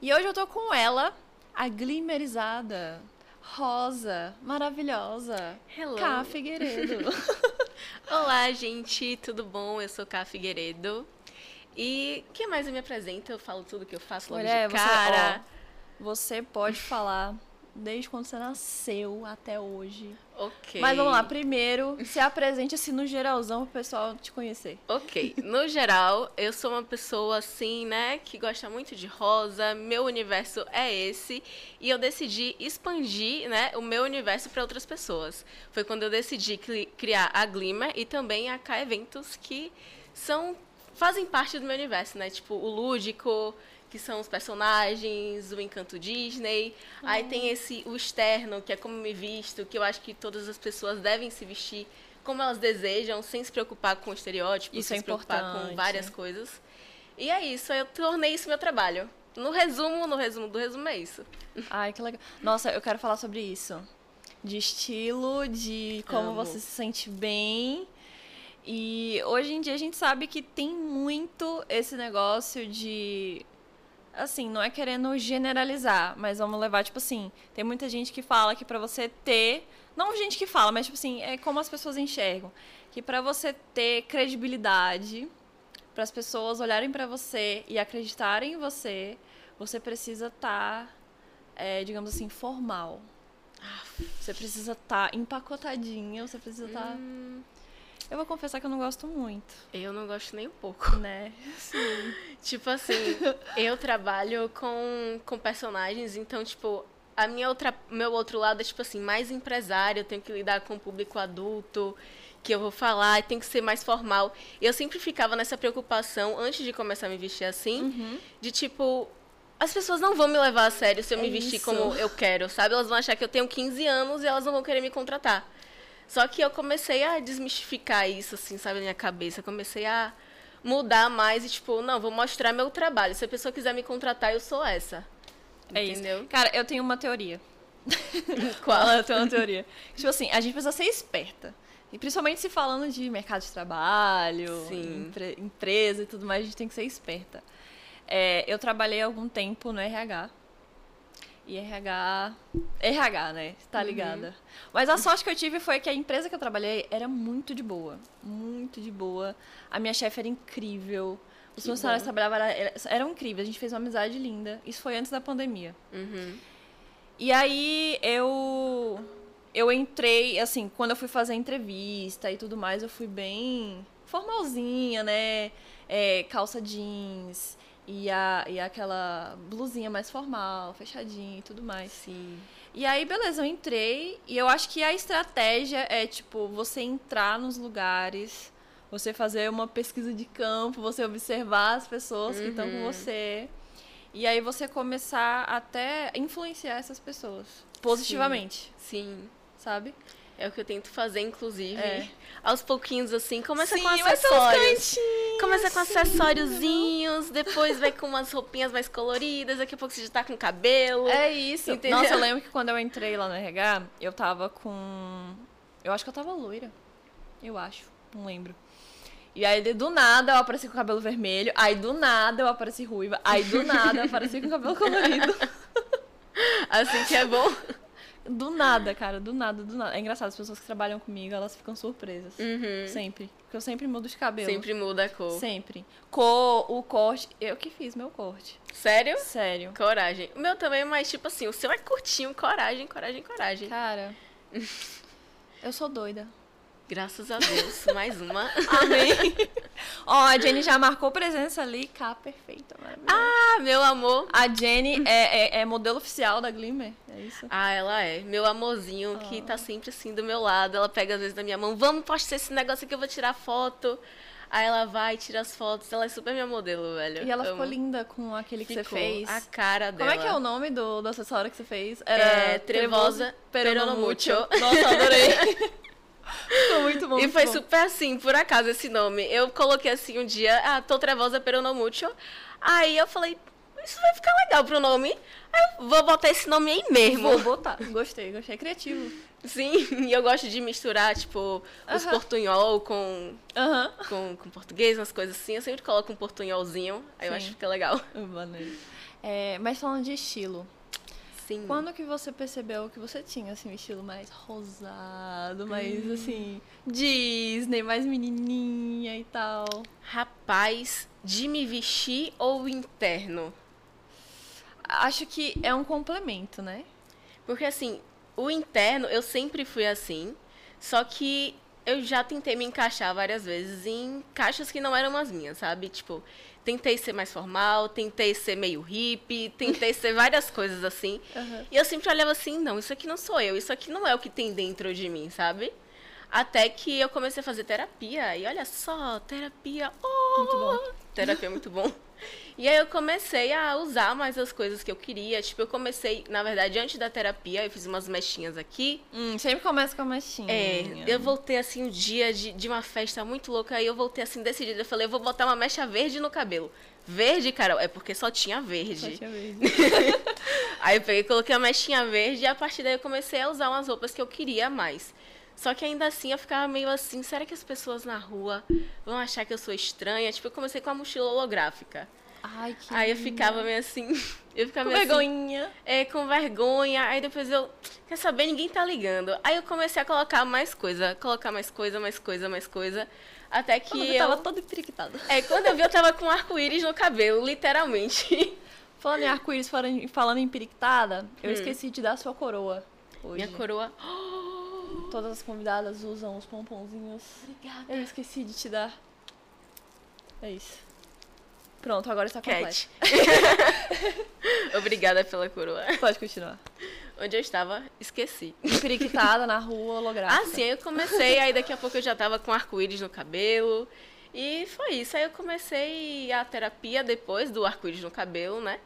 E hoje eu tô com ela, a glimerizada, rosa, maravilhosa, Hello. Cá Figueiredo. Olá, gente, tudo bom? Eu sou Cá Figueiredo. E quem mais eu me apresento? Eu falo tudo que eu faço logo Mulher, de você, cara. ó, você pode falar desde quando você nasceu até hoje. Ok. Mas vamos lá, primeiro, se apresente assim no geralzão pro pessoal te conhecer. Ok. No geral, eu sou uma pessoa assim, né, que gosta muito de rosa. Meu universo é esse. E eu decidi expandir, né, o meu universo para outras pessoas. Foi quando eu decidi cri- criar a Glimmer e também a K Eventos, que são fazem parte do meu universo, né? Tipo, o lúdico, que são os personagens, o encanto Disney. Aí tem esse o externo, que é como me visto, que eu acho que todas as pessoas devem se vestir como elas desejam, sem se preocupar com estereótipos, Isso sem é se preocupar com várias coisas. E é isso, eu tornei isso meu trabalho. No resumo, no resumo do resumo é isso. Ai, que legal. Nossa, eu quero falar sobre isso. De estilo, de como Amo. você se sente bem. E hoje em dia a gente sabe que tem muito esse negócio de. Assim, não é querendo generalizar, mas vamos levar, tipo assim, tem muita gente que fala que pra você ter. Não gente que fala, mas tipo assim, é como as pessoas enxergam. Que pra você ter credibilidade, para as pessoas olharem pra você e acreditarem em você, você precisa estar, digamos assim, formal. Você precisa estar empacotadinha, você precisa estar. Hum, Eu vou confessar que eu não gosto muito, eu não gosto nem um pouco. né? Tipo assim, eu trabalho com, com personagens, então, tipo, a minha outra, meu outro lado é, tipo assim, mais empresário, eu tenho que lidar com o público adulto, que eu vou falar, e tem que ser mais formal. Eu sempre ficava nessa preocupação, antes de começar a me vestir assim, de tipo, as pessoas não vão me levar a sério se eu É me vestir isso. como eu quero, sabe? Elas vão achar que eu tenho 15 anos e elas não vão querer me contratar. Só que eu comecei a desmistificar isso, assim, sabe, na minha cabeça. Eu comecei a mudar mais e, tipo, não, vou mostrar meu trabalho. Se a pessoa quiser me contratar, eu sou essa. É Entendeu? isso. Cara, eu tenho uma teoria. Qual? Eu tenho uma teoria. tipo assim, a gente precisa ser esperta. E principalmente se falando de mercado de trabalho, empre- empresa e tudo mais, a gente tem que ser esperta. É, eu trabalhei algum tempo no RH. E RH. RH, né? Tá ligada. Mas a sorte que eu tive foi que a empresa que eu trabalhei era muito de boa. Muito de boa. A minha chefe era incrível. Os Que funcionários bom. trabalhavam era- eram incríveis. A gente fez uma amizade linda. Isso foi antes da pandemia. Uhum. E aí eu eu entrei, assim, quando eu fui fazer a entrevista e tudo mais, eu fui bem formalzinha, né? É, calça jeans e, a, e aquela blusinha mais formal, fechadinha e tudo mais. Sim. E aí, beleza, eu entrei e eu acho que a estratégia é, tipo, você entrar nos lugares, você fazer uma pesquisa de campo, você observar as pessoas que estão com Uhum. você. E aí você começar até influenciar essas pessoas positivamente, Sim. sabe? É o que eu tento fazer, inclusive. É. Aos pouquinhos, assim. Começa Sim, com acessórios. Começa com sim, acessóriozinhos, depois vai com umas roupinhas mais coloridas, daqui a pouco você já tá com cabelo. É isso. Entendeu? Nossa, eu lembro que quando eu entrei lá no RH, eu tava com. Eu acho que eu tava loira. Eu acho. Não lembro. E aí, do nada, eu apareci com o cabelo vermelho. Aí, do nada, eu apareci ruiva. Aí, do nada, eu apareci com o cabelo colorido. Assim que é bom. Do nada, cara. Do nada, do nada. É engraçado, as pessoas que trabalham comigo, elas ficam surpresas. Uhum. Sempre. Porque eu sempre mudo de cabelo. Sempre muda a cor. Sempre. Cor, o corte. Eu que fiz meu corte. Sério? Sério. Coragem. O meu também, mas tipo assim, o seu é curtinho, coragem, coragem, coragem. Cara. Eu sou doida. Graças a Deus, mais uma. Amém. Ó, a Jenny já marcou presença ali. Cá, perfeita. Ah, meu amor. A Jenny é, é, é modelo oficial da Glimmer, é isso? Ah, ela é. Meu amorzinho, que tá sempre assim do meu lado. Ela pega às vezes na minha mão, vamos postar esse negócio aqui, eu vou tirar foto. Aí ela vai, tira as fotos. Ela é super minha modelo, velho. E ela Amo. ficou linda com aquele que Ficou. você fez. A cara dela. Como é que é o nome do, do acessório que você fez? É, Trevosa Peronomucho. Peronomucho. Nossa, adorei. Ficou muito bom. E muito foi bom. super assim, por acaso, esse nome. Eu coloquei assim um dia, ah, tô trevosa peronomucho. Aí eu falei, isso vai ficar legal pro nome. Aí eu vou botar esse nome aí mesmo. Vou botar. Gostei, gostei. É criativo. Sim, e eu gosto de misturar, tipo, os Aham. portunhol com, Aham. com, com português, umas coisas assim. Eu sempre coloco um portunholzinho, aí eu Sim. acho que fica legal. Maneiro. É, mas falando de estilo, Sim. quando que você percebeu que você tinha assim, um estilo mais rosado, mais Hum. assim, Disney, mais menininha e tal? Rapaz, de me vestir ou interno? Acho que é um complemento, né? Porque assim, o interno eu sempre fui assim, só que eu já tentei me encaixar várias vezes em caixas que não eram as minhas, sabe? Tipo, tentei ser mais formal, tentei ser meio hippie, tentei ser várias coisas assim. Uhum. E eu sempre olhava assim, não, isso aqui não sou eu, isso aqui não é o que tem dentro de mim, sabe? Até que eu comecei a fazer terapia, e olha só, terapia, oh! Muito bom. Terapia é muito bom. E aí eu comecei a usar mais as coisas que eu queria. Tipo, eu comecei, na verdade, antes da terapia, eu fiz umas mechinhas aqui. Hum, sempre começa com a mechinha. É, eu voltei assim um dia de, de uma festa muito louca, aí eu voltei assim decidida. Eu falei, eu vou botar uma mecha verde no cabelo. Verde, Carol, é porque só tinha verde. Só tinha verde. Aí eu peguei, coloquei a mechinha verde e a partir daí eu comecei a usar umas roupas que eu queria mais. Só que ainda assim eu ficava meio assim, será que as pessoas na rua vão achar que eu sou estranha? Tipo, eu comecei com a mochila holográfica. Ai, que Aí eu ficava meio assim, eu ficava com meio assim, vergonhinha. é, com vergonha. Aí depois eu, quer saber, ninguém tá ligando. Aí eu comecei a colocar mais coisa, colocar mais coisa, mais coisa, mais coisa. Até que Quando eu eu. tava toda empiriquitada. É, quando eu vi, eu tava com um arco-íris no cabelo, literalmente. Falando em arco-íris, falando- em periquitada, eu esqueci de dar sua coroa hoje. Hum. Minha coroa. Todas as convidadas usam os pomponzinhos. Obrigada. Eu esqueci de te dar. É isso. Pronto, agora está completo. Obrigada pela coroa. Pode continuar. Onde eu estava, esqueci. Periquitada na rua, holográfica. Ah, sim, aí eu comecei, aí daqui a pouco eu já tava com arco-íris no cabelo. E foi isso. Aí eu comecei a terapia depois do arco-íris no cabelo, né?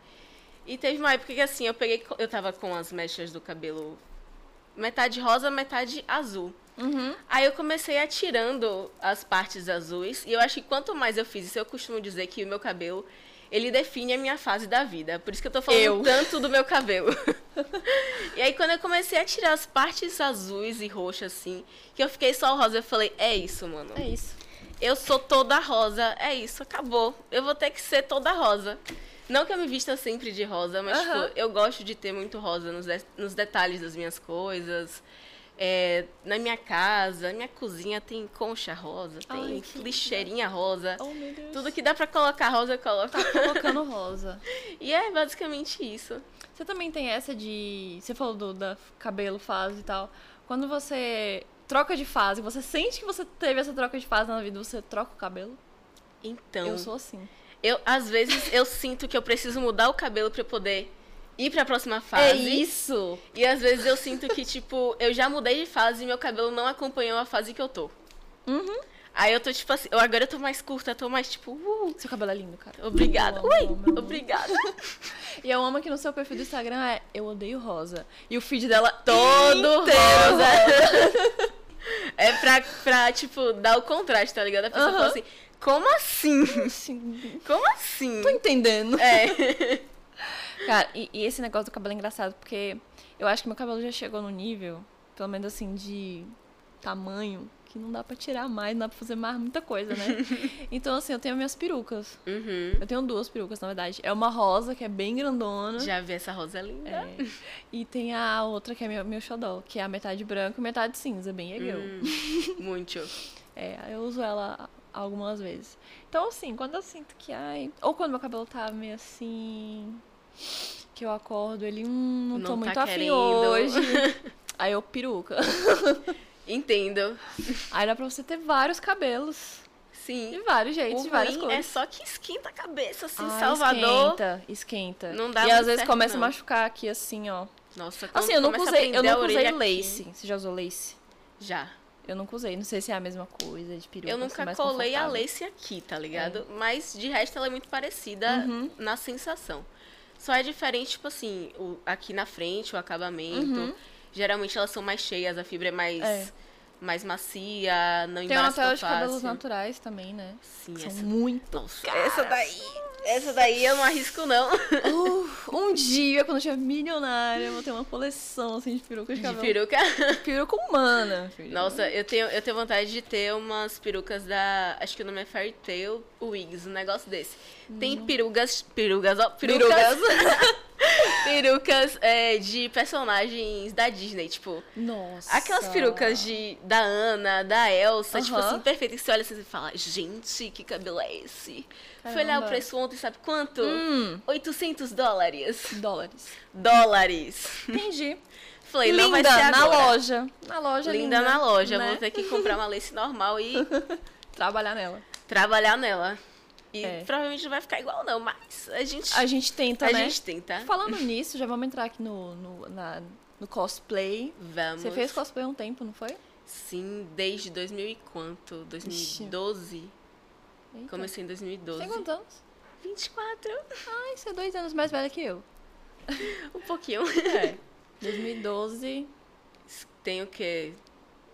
E teve uma época que assim, eu peguei. Eu tava com as mechas do cabelo metade rosa, metade azul. Uhum. Aí eu comecei a tirando as partes azuis. E eu acho que quanto mais eu fiz isso, eu costumo dizer que o meu cabelo, ele define a minha fase da vida. Por isso que eu tô falando Eu. tanto do meu cabelo. e aí quando eu comecei a tirar as partes azuis e roxas, assim, que eu fiquei só rosa, eu falei, é isso, mano. É isso. Eu sou toda rosa, é isso, acabou. Eu vou ter que ser toda rosa. Não que eu me vista sempre de rosa, mas Aham. tipo, eu gosto de ter muito rosa nos, de- nos detalhes das minhas coisas. É, na minha casa, minha cozinha tem concha rosa, tem Ai, lixeirinha rosa. Oh. Tudo que dá pra colocar rosa, eu coloco. colocando rosa. e é basicamente isso. Você também tem essa de. Você falou do da cabelo, fase e tal. Quando você troca de fase, você sente que você teve essa troca de fase na vida, você troca o cabelo? Então, Eu sou assim. Eu às vezes eu sinto que eu preciso mudar o cabelo pra eu poder ir pra próxima fase. É isso! E às vezes eu sinto que, tipo, eu já mudei de fase e meu cabelo não acompanhou a fase que eu tô. Uhum. Aí eu tô, tipo assim, eu agora eu tô mais curta, eu tô mais, tipo, uh, Seu cabelo é lindo, cara. obrigada. Eu amo, Ui, obrigada. E eu amo que no seu perfil do Instagram é Eu odeio rosa. E o feed dela Todo inteiro rosa. É pra, pra, tipo, dar o contraste, tá ligado? A pessoa Aham. fala assim, como assim? Assim, Como assim? tô entendendo. É. Cara, e, e esse negócio do cabelo é engraçado, porque eu acho que meu cabelo já chegou no nível, pelo menos assim, de tamanho, que não dá pra tirar mais, não dá pra fazer mais muita coisa, né? então, assim, eu tenho minhas perucas. Uhum. Eu tenho duas perucas, na verdade. É uma rosa, que é bem grandona. Já vi essa rosa linda. É. E tem a outra, que é meu, meu xodó, que é a metade branco e metade cinza, bem egeu. Hum, muito. É, eu uso ela algumas vezes. Então, assim, quando eu sinto que, ai... Ou quando meu cabelo tá meio assim... Que eu acordo, ele, hum, não, tô Não tá muito afim hoje. Aí eu peruca. Entendo. Aí dá pra você ter vários cabelos. Sim. De vários jeitos, de várias ruim cores. é só que esquenta a cabeça, assim, Ai, Salvador. Esquenta, esquenta. Não dá E às vezes certo, começa não. a machucar aqui, assim, ó. Nossa, Assim, eu nunca usei, eu nunca usei aqui- lace. Você já usou lace? Já. Eu nunca usei. Não sei se é a mesma coisa de peruca. Eu é nunca mais colei a lace aqui, tá ligado? Mas de resto ela é muito parecida Uhum. na sensação. Só é diferente, tipo assim, o, aqui na frente, o acabamento. Uhum. Geralmente elas são mais cheias, a fibra é mais, É. mais macia, não Tem embaraça uma tela de cabelos naturais também, né? Sim, São essa... muito Nossa, caras. essa daí... Essa daí eu não arrisco, não. Uh, um dia, quando eu tiver milionária, eu vou ter uma coleção assim, de perucas de De cabelo. peruca. Peruca humana. filho. Nossa, eu tenho, eu tenho vontade de ter umas perucas da. Acho que o nome é Fairy Tail Wigs, um negócio desse. Tem perugas. Perugas, ó. Perucas. Perucas. perucas é, de personagens da Disney, tipo. Nossa. Aquelas perucas de, da Ana, da Elsa, tipo Aham. assim, perfeitas, que você olha assim e fala, gente, que cabelo é esse? Fui olhar o Caramba. preço ontem, sabe quanto? Hum, 800 dólares. dólares. Dólares. Entendi. Falei, não vai linda, ser na loja. Na loja, Linda, linda. na loja. né? Vou ter que comprar uma lace normal e Trabalhar nela. trabalhar nela. E É. provavelmente não vai ficar igual, não, mas a gente, A gente tenta, a né? gente tenta. Falando nisso, já vamos entrar aqui no, no, na- no cosplay. Vamos. Você fez cosplay há um tempo, não foi? Sim, desde 2000 e quanto? 2012. Eita. Comecei em 2012. Tem quantos anos? 24. Ai, você é dois anos mais velha que eu. Um pouquinho. É. 2012. Tem o quê?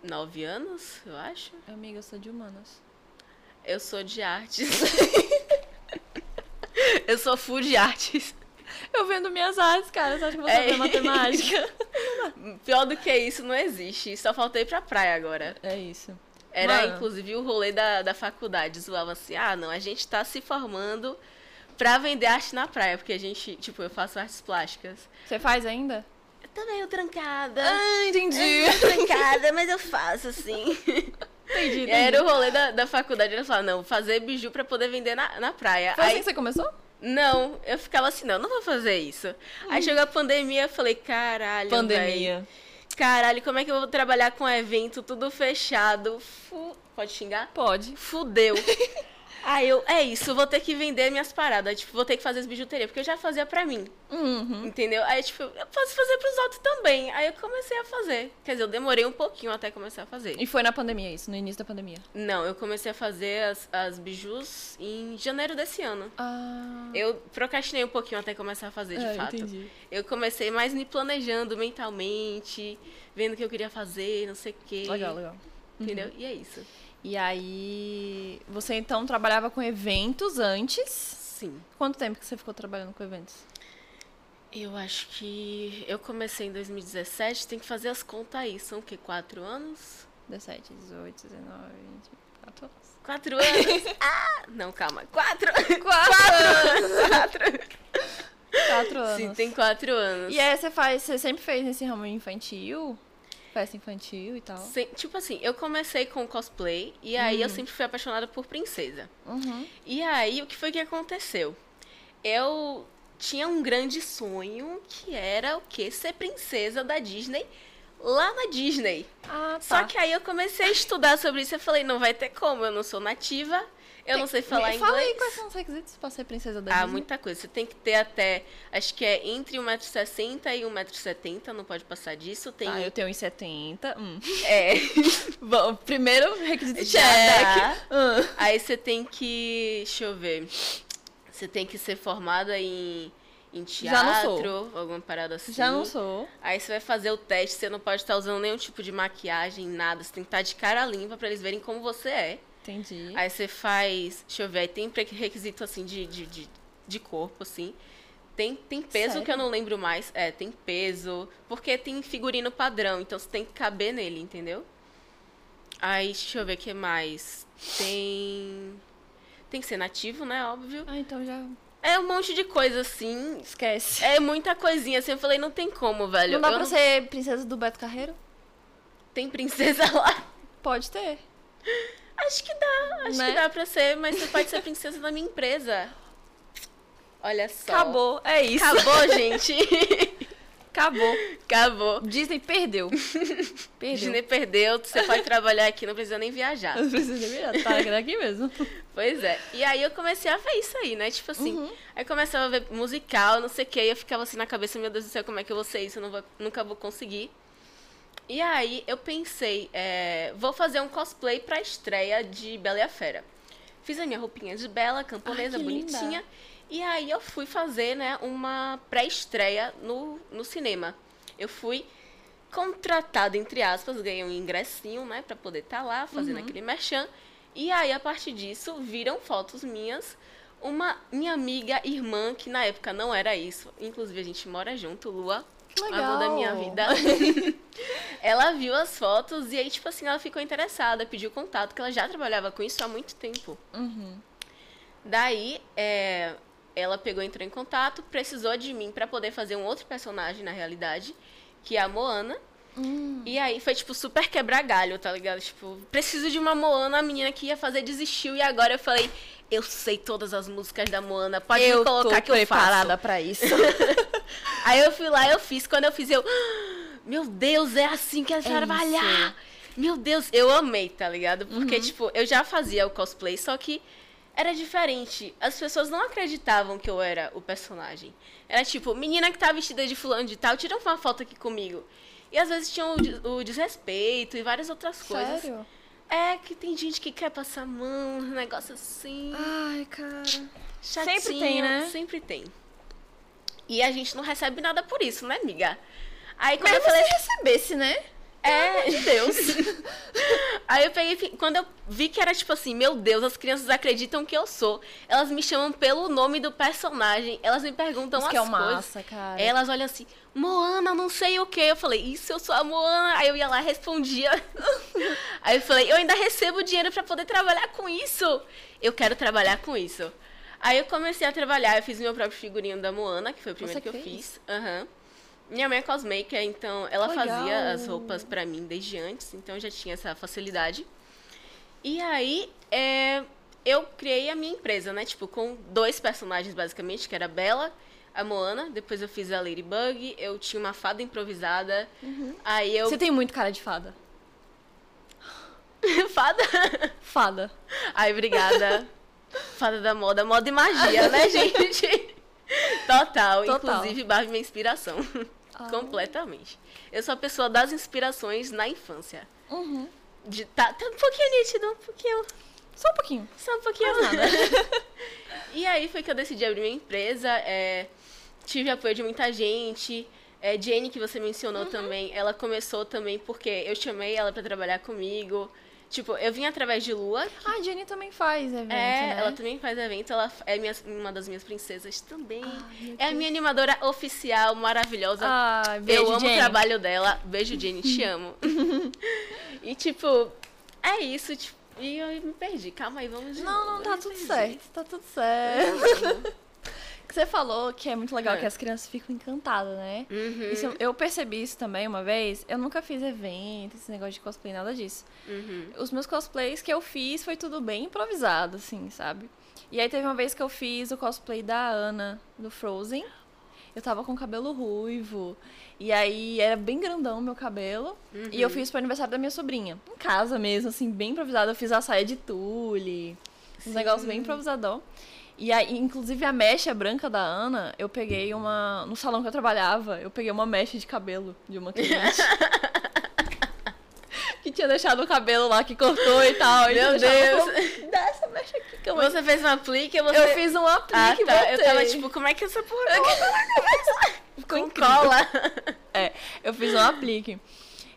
Nove anos, eu acho. Amiga, eu sou de humanas. Eu sou de artes. eu sou full de artes. Eu vendo minhas artes, cara. Você acha que eu vou É. saber matemática? Pior do que isso não existe. Só faltei pra praia agora. É isso. Era, Mano. inclusive, o rolê da, da faculdade. Zoava assim, ah, não, a gente tá se formando pra vender arte na praia. Porque a gente, tipo, eu faço artes plásticas. Você faz ainda? Eu tô meio trancada. Ah, entendi. Meio trancada, mas eu faço, assim. Entendi, entendi. era o rolê da, da faculdade. Ela falava, não, fazer biju pra poder vender na, na praia. Foi assim Aí, que você começou? não, eu ficava assim, não, não vou fazer isso. Aí chegou a pandemia, eu falei, caralho, véi. Pandemia. Caralho, como é que eu vou trabalhar com evento tudo fechado? Fu... Pode xingar? Pode. Fudeu. Aí eu, é isso, vou ter que vender minhas paradas. Tipo, vou ter que fazer as bijuterias, porque eu já fazia pra mim, Uhum. entendeu? Aí, tipo, eu posso fazer pros outros também. Aí eu comecei a fazer. Quer dizer, eu demorei um pouquinho até começar a fazer. E foi na pandemia isso, no início da pandemia. Não, eu comecei a fazer as, as bijus em janeiro desse ano. Ah. Eu procrastinei um pouquinho até começar a fazer, de É, fato. entendi. Eu comecei mais me planejando mentalmente, vendo o que eu queria fazer, não sei o quê. Legal, legal. Entendeu? Uhum. E é isso. E aí, você então trabalhava com eventos antes? Sim. Quanto tempo que você ficou trabalhando com eventos? Eu acho que eu comecei em 2017, tem que fazer as contas aí. São o quê? Quatro anos? 17, 18, 19, 20, 24 anos. Quatro anos? ah! Não, calma. Quatro! Quatro! Quatro! Quatro anos. Sim, tem quatro anos. E aí você faz, você sempre fez nesse ramo infantil? Festa infantil e tal? Sem- tipo assim, eu comecei com cosplay e aí eu sempre fui apaixonada por princesa. Uhum. E aí, o que foi que aconteceu? Eu tinha um grande sonho que era o quê? Ser princesa da Disney lá na Disney. Ah, tá. Só que aí eu comecei a estudar sobre isso e falei, não vai ter como, eu não sou nativa, eu não sei falar Me inglês. Fala aí quais são os requisitos pra ser princesa da Ah, Disney. muita coisa. Você tem que ter até, acho que é entre 1,60m e 1,70m, não pode passar disso. Tem Ah, eu tenho uns 70. Hum. é, Bom, primeiro requisito check. dá. Hum. Aí você tem que. Deixa eu ver. Você tem que ser formada em, em teatro, alguma parada assim. Já não sou. Aí você vai fazer o teste, você não pode estar usando nenhum tipo de maquiagem, nada. Você tem que estar de cara limpa pra eles verem como você é. Entendi. Aí você faz. Deixa eu ver, aí tem requisito assim de, de, de, de corpo, assim. Tem, tem peso Sério? que eu não lembro mais. É, tem peso. Porque tem figurino padrão, então você tem que caber nele, entendeu? Aí, deixa eu ver o que mais. Tem. Tem que ser nativo, né? Óbvio. Ah, então já É um monte de coisa assim. esquece. É muita coisinha assim. Eu falei, não tem como, velho. não dá Eu pra ser princesa do Beto Carreiro? Tem princesa lá. Pode ter. Acho que dá. Acho Né? que dá pra ser, mas você pode ser princesa da minha empresa. Olha só. Acabou. É isso. Acabou, gente. Acabou. Acabou. Disney perdeu. Perdeu. Disney perdeu, você pode trabalhar aqui, não precisa nem viajar. Não precisa nem virar, tá daqui mesmo. Pois é. E aí eu comecei a ver isso aí, né? Tipo assim, Uhum. aí começava a ver musical, não sei o que, e eu ficava assim na cabeça, meu Deus do céu, como é que eu vou ser isso? Eu não vou- nunca vou conseguir. E aí eu pensei, é, vou fazer um cosplay pra estreia de Bela e a Fera. Fiz a minha roupinha de Bela, camponesa, Ai, que linda. bonitinha. E aí eu fui fazer, né, uma pré-estreia no, no cinema. Eu fui contratada, entre aspas, ganhei um ingressinho, né, pra poder estar lá, fazendo Uhum. aquele merchan. E aí, a partir disso, viram fotos minhas uma minha amiga, irmã, que na época não era isso. Inclusive, a gente mora junto, Lua. Que Amor da minha vida. ela viu as fotos e aí, tipo assim, ela ficou interessada, pediu contato, que ela já trabalhava com isso há muito tempo. Uhum. Daí, é, ela pegou, entrou em contato, precisou de mim pra poder fazer um outro personagem na realidade, que é a Moana. Hum. E aí foi, tipo, super quebrar galho, tá ligado? Tipo, preciso de uma Moana, a menina que ia fazer desistiu. E agora eu falei, eu sei todas as músicas da Moana, pode eu me colocar tô que eu faço. preparada pra isso. Aí eu fui lá, eu fiz. Quando eu fiz, eu. "Ah, Meu Deus, é assim que é trabalhar! Meu Deus, eu amei, tá ligado? Porque, tipo, eu já fazia o cosplay, só que era diferente. As pessoas não acreditavam que eu era o personagem. Era tipo, menina que tá vestida de fulano de tal, tira uma foto aqui comigo. E às vezes tinha o, o desrespeito e várias outras coisas. Sério? É que tem gente que quer passar a mão, um negócio assim. Ai, cara. chatinho. sempre tem, né? Sempre tem. E a gente não recebe nada por isso, né, amiga? Aí quando eu falei. se recebesse, né? É, de Deus. Aí eu peguei, e quando eu vi que era tipo assim, meu Deus, as crianças acreditam que eu sou. Elas me chamam pelo nome do personagem, elas me perguntam Isso as que é coisas. massa, cara. Elas olham assim, Moana, não sei o que. Eu falei, isso eu sou a Moana. Aí eu ia lá e respondia. Aí eu falei, eu ainda recebo dinheiro pra poder trabalhar com isso. Eu quero trabalhar com isso. Aí eu comecei a trabalhar, eu fiz meu próprio figurinho da Moana, que foi o primeiro Você que eu fez? fiz. Aham. Minha mãe é cosmaker, então ela Legal. fazia as roupas pra mim desde antes, então eu já tinha essa facilidade. E aí, é, eu criei a minha empresa, né? Tipo, com dois personagens, basicamente, que era a Bella, a Moana. Depois eu fiz a Ladybug, eu tinha uma fada improvisada. Aí eu... Você tem muito cara de fada. fada? Fada. Ai, obrigada. fada da moda, moda e magia, né, gente? Total. Total. Inclusive, Barbie é minha inspiração. Ah. Completamente. Eu sou a pessoa das inspirações na infância. Uhum. De, tá, tá um pouquinho nítido, um pouquinho... Só um pouquinho. Só um pouquinho. e aí foi que eu decidi abrir minha empresa. é, tive apoio de muita gente. É, Jenny, que você mencionou também, ela começou também porque eu chamei ela pra trabalhar comigo. Tipo, eu vim através de Lua. Ah, a Jenny também faz evento, é, né? ela também faz evento. Ela é minha- uma das minhas princesas também. meu é a minha animadora oficial, maravilhosa. Ai, beijo, eu amo Jenny. o trabalho dela. Beijo, Jenny, te amo. e, tipo, é isso. Tipo, e eu me perdi. Calma aí, vamos de Não, novo. não, tá tudo perdi. certo, tá tudo certo. que você falou que é muito legal É. que as crianças ficam encantadas, né? Uhum, Isso, eu percebi isso também uma vez. Eu nunca fiz evento, esse negócio de cosplay, nada disso. uhum. Os meus cosplays que eu fiz foi tudo bem improvisado, assim, sabe? E aí teve uma vez que eu fiz o cosplay da Ana, do Frozen. Eu tava com cabelo ruivo. E aí era bem grandão o meu cabelo. E eu fiz pro aniversário da minha sobrinha. Em casa mesmo, assim, bem improvisado. Eu fiz a saia de tule. Uns negócios bem improvisadão. E aí, inclusive, a mecha branca da Ana, eu peguei uma. No salão que eu trabalhava, eu peguei uma mecha de cabelo de uma cliente. que tinha deixado o cabelo lá que cortou e tal. E Meu eu deixava, Deus. "Pô, Dá essa mecha aqui que eu vou Você fez um aplique? Você... Eu fiz um aplique Ah, e tá. Eu tava tipo, como é que essa porra Com cola. É, eu fiz um aplique.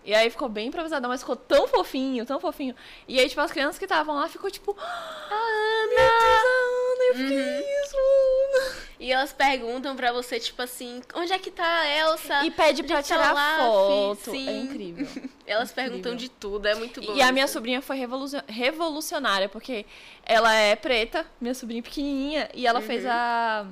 E aí ficou bem improvisadão, mas ficou tão fofinho, tão fofinho. E aí, tipo, as crianças que estavam lá ficou tipo, a Ana! Eu fiquei isso, Ana. E elas perguntam pra você, tipo assim, onde é que tá a Elsa? E pede pra é tá tirar Olaf? foto. Sim. É incrível. Elas Incrível. perguntam de tudo, é muito bom. E a minha sobrinha foi revolucion- revolucionária, porque ela é preta, minha sobrinha pequenininha, e ela fez a.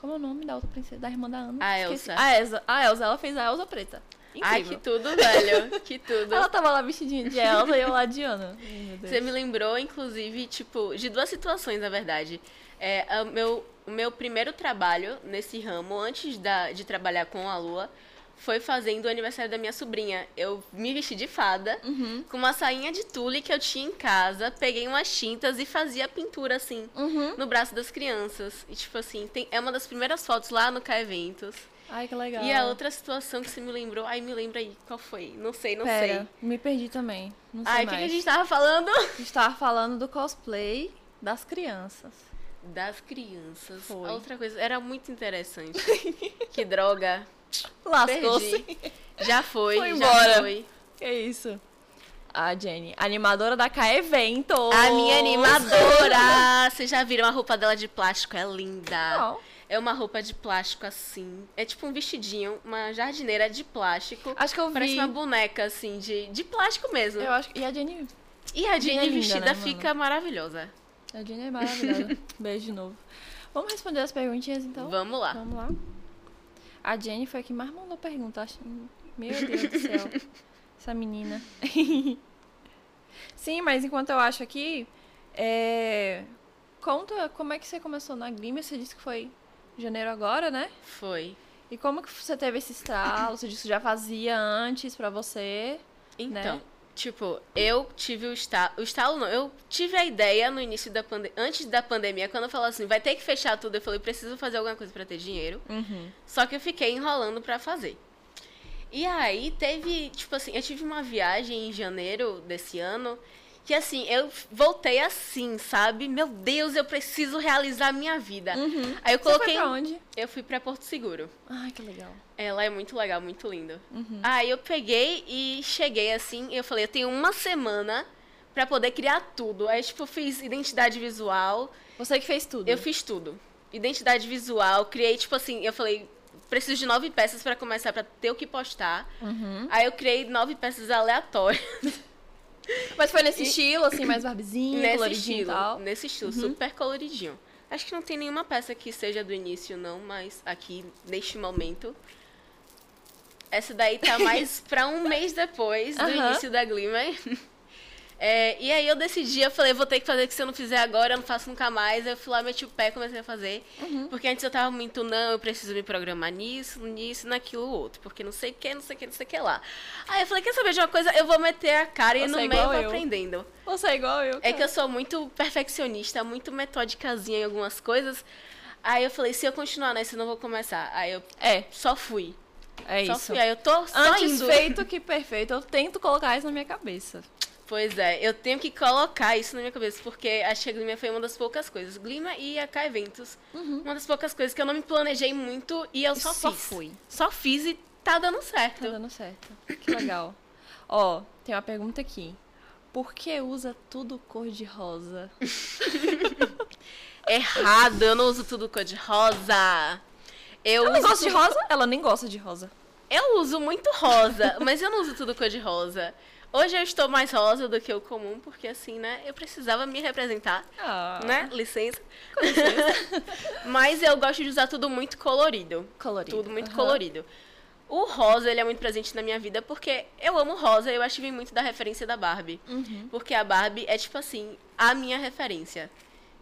Como é o nome da outra princesa? Da irmã da Ana? A Esqueci. Elsa. A Elsa. A Elsa, ela fez a Elsa preta. Ai, Incrível. que tudo, velho. Que tudo. Ela tava lá vestidinha de Elsa e eu lá de Ana. Ai. Você me lembrou, inclusive, tipo, de duas situações, na verdade. É, o, meu, o meu primeiro trabalho nesse ramo, antes da, de trabalhar com a Lua, foi fazendo o aniversário da minha sobrinha. Eu me vesti de fada, Uhum. com uma sainha de tule que eu tinha em casa, peguei umas tintas e fazia pintura, assim, Uhum. no braço das crianças. E, tipo assim, tem, é uma das primeiras fotos lá no K Eventos. Ai, que legal. E a outra situação que você me lembrou, ai, me lembra aí, qual foi? Não sei, não Pera, sei. me perdi também. Não sei Ai, o que, que a gente tava falando? A gente tava falando do cosplay das crianças. Das crianças. Foi. A outra coisa, era muito interessante. que droga. Lascou-se. Já foi, Foi já embora. foi. Que isso. A Jenny, animadora da K Evento. A minha animadora! Vocês já viram a roupa dela de plástico? É linda. Não. É uma roupa de plástico assim. É tipo um vestidinho, uma jardineira de plástico. Acho que eu vi. Parece uma boneca assim, de, de plástico mesmo. Eu acho que... E a Jenny... E a Jenny é linda, vestida né, mano? fica maravilhosa. A Jenny é maravilhosa. Beijo de novo. Vamos responder as perguntinhas, então? Vamos lá. Vamos lá. A Jenny foi a que mais mandou pergunta. Meu Deus do céu. Essa menina. Sim, mas enquanto eu acho aqui, é... conta como é que você começou na Glimmer. Você disse que foi janeiro agora, né? Foi. E como que você teve esse estalo? Você disse que já fazia antes pra você. Então, Né? tipo, eu tive o estalo. O estalo não, eu tive a ideia no início da pandemia. Antes da pandemia, quando eu falava assim, vai ter que fechar tudo, eu falei, preciso fazer alguma coisa pra ter dinheiro. Uhum. Só que eu fiquei enrolando pra fazer. E aí teve, tipo assim, eu tive uma viagem em janeiro desse ano que assim, eu voltei assim, sabe? Meu Deus, eu preciso realizar a minha vida. Uhum. Aí eu Você foi coloquei, pra onde? eu fui pra Porto Seguro. Ai, que legal. Ela é muito legal, muito lindo. Uhum. Aí eu peguei e cheguei assim, e eu falei, eu tenho uma semana pra poder criar tudo. Aí tipo, eu fiz identidade visual, Você que fez tudo. eu fiz tudo. Identidade visual, criei, tipo assim, eu falei, preciso de nove peças pra começar, pra ter o que postar. Uhum. Aí eu criei nove peças aleatórias. Mas foi nesse E- estilo, assim, mais barbezinho, nesse coloridinho estilo. e tal. Uhum. Nesse estilo, super coloridinho. Acho que não tem nenhuma peça que seja do início, não, mas aqui, neste momento. Essa daí tá mais pra um mês depois do Aham. início da Glimmer. É, e aí eu decidi, eu falei, vou ter que fazer, que se eu não fizer agora, eu não faço nunca mais. Eu fui lá, meti o pé, comecei a fazer. Uhum. Porque antes eu tava muito, não, eu preciso me programar nisso, nisso, naquilo, outro. Porque não sei o que, não sei o que, não sei o que lá. Aí eu falei, quer saber de uma coisa? Eu vou meter a cara e Você no é meio eu vou eu. aprendendo. Você é igual eu. É que eu sou muito perfeccionista, muito metódicazinha em algumas coisas. Aí eu falei, se eu continuar nessa, eu não vou começar. Aí eu É, só fui. é só isso. fui. Aí eu tô só Antes indo. feito que perfeito. Eu tento colocar isso na minha cabeça. Pois é, eu tenho que colocar isso na minha cabeça, porque acho que a Glima foi uma das poucas coisas. Glima e a K Eventos. Uma das poucas coisas que eu não me planejei muito e eu só, Só fiz. fui. Só fiz e tá dando certo. Tá dando certo. Que legal. Ó, tem uma pergunta aqui. Por que usa tudo cor de rosa? Errado, eu não uso tudo cor de rosa. Eu Ela gosta de tudo- rosa? Ela nem gosta de rosa. Eu uso muito rosa, mas eu não uso tudo cor de rosa. Hoje eu estou mais rosa do que o comum, porque assim, né, eu precisava me representar, Ah, né? Licença. mas eu gosto de usar tudo muito colorido. Colorido. Tudo muito Aham. colorido. O rosa, ele é muito presente na minha vida porque eu amo rosa e eu acho que vem muito da referência da Barbie. Uhum. Porque a Barbie é, tipo assim, a minha referência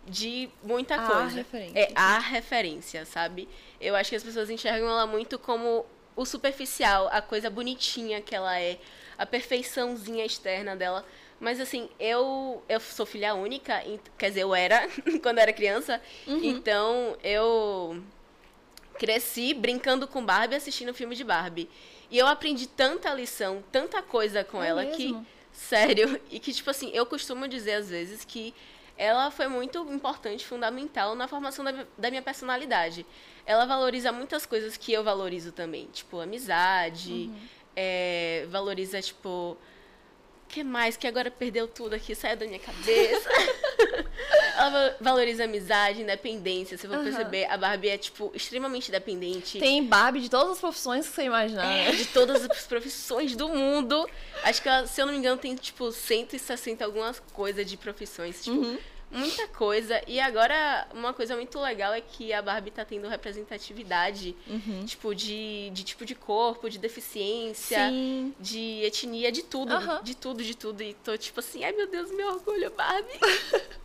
de muita A coisa. referência. É a referência, sabe? Eu acho que as pessoas enxergam ela muito como o superficial, a coisa bonitinha que ela é, a perfeiçãozinha externa dela. Mas assim, eu eu sou filha única, quer dizer, eu era quando eu era criança, Uhum. então eu cresci brincando com Barbie, assistindo filme de Barbie. E eu aprendi tanta lição, tanta coisa com É ela que mesmo? Sério. E que, tipo assim, eu costumo dizer às vezes que ela foi muito importante, fundamental na formação da, da minha personalidade. Ela valoriza muitas coisas que eu valorizo também. Tipo, amizade, é, valoriza, tipo. O que mais? Que agora perdeu tudo aqui, saiu da minha cabeça. ela va- valoriza amizade, independência. Se eu for Aham. perceber, a Barbie é, tipo, extremamente dependente. Tem Barbie de todas as profissões que você imaginar. É, né? de todas as profissões do mundo. Acho que, ela, se eu não me engano, tem, tipo, 160 algumas coisas de profissões. Tipo, Uhum. Muita coisa. E agora, uma coisa muito legal é que a Barbie tá tendo representatividade, Uhum. tipo, de, de tipo de corpo, de deficiência, Sim. de etnia, de tudo. Aham. De tudo, de tudo. E tô, tipo assim, ai meu Deus, meu orgulho, Barbie.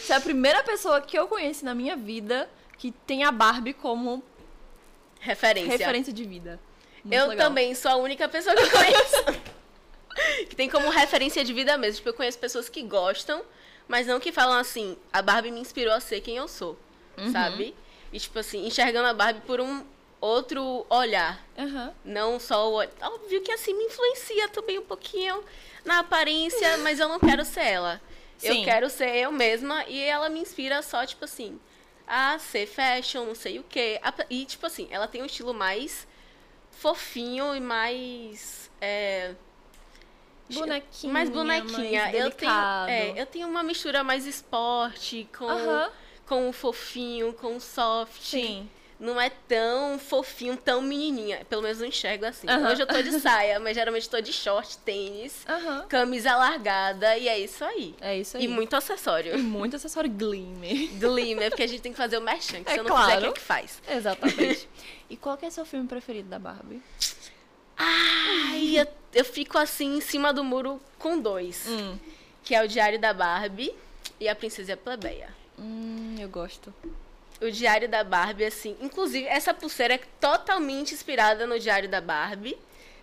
Você é a primeira pessoa que eu conheci na minha vida que tem a Barbie como Referência. referência de vida. Muito eu legal. também sou a única pessoa que eu conheço. que tem como referência de vida mesmo. Tipo, eu conheço pessoas que gostam, mas não que falam assim, a Barbie me inspirou a ser quem eu sou. Uhum. Sabe? E, tipo assim, enxergando a Barbie por um outro olhar. Aham. Não só o olhar. Óbvio que assim me influencia também um pouquinho na aparência, mas eu não quero ser ela. Eu Sim. quero ser eu mesma e ela me inspira só, tipo assim, a ser fashion, não sei o quê. E, tipo assim, ela tem um estilo mais fofinho e mais. é, Bonequinha. mais bonequinha. mais eu tenho, é, eu tenho uma mistura mais esporte com com o fofinho, com o soft. Sim. Não é tão fofinho, tão menininha. Pelo menos não enxergo assim. Aham. Hoje eu tô de saia, mas geralmente tô de short, tênis, Aham. camisa largada e é isso aí. É isso aí. E muito acessório. E muito acessório glimmer. Glimmer, porque a gente tem que fazer o merchan, que É se eu não claro. fizer, quem é que faz? Exatamente. e qual que é seu filme preferido da Barbie? Ai, eu, eu fico assim em cima do muro com dois. Hum. Que é o Diário da Barbie e a Princesa Plebeia. Hum, eu gosto. O Diário da Barbie, assim. Inclusive, essa pulseira é totalmente inspirada no Diário da Barbie.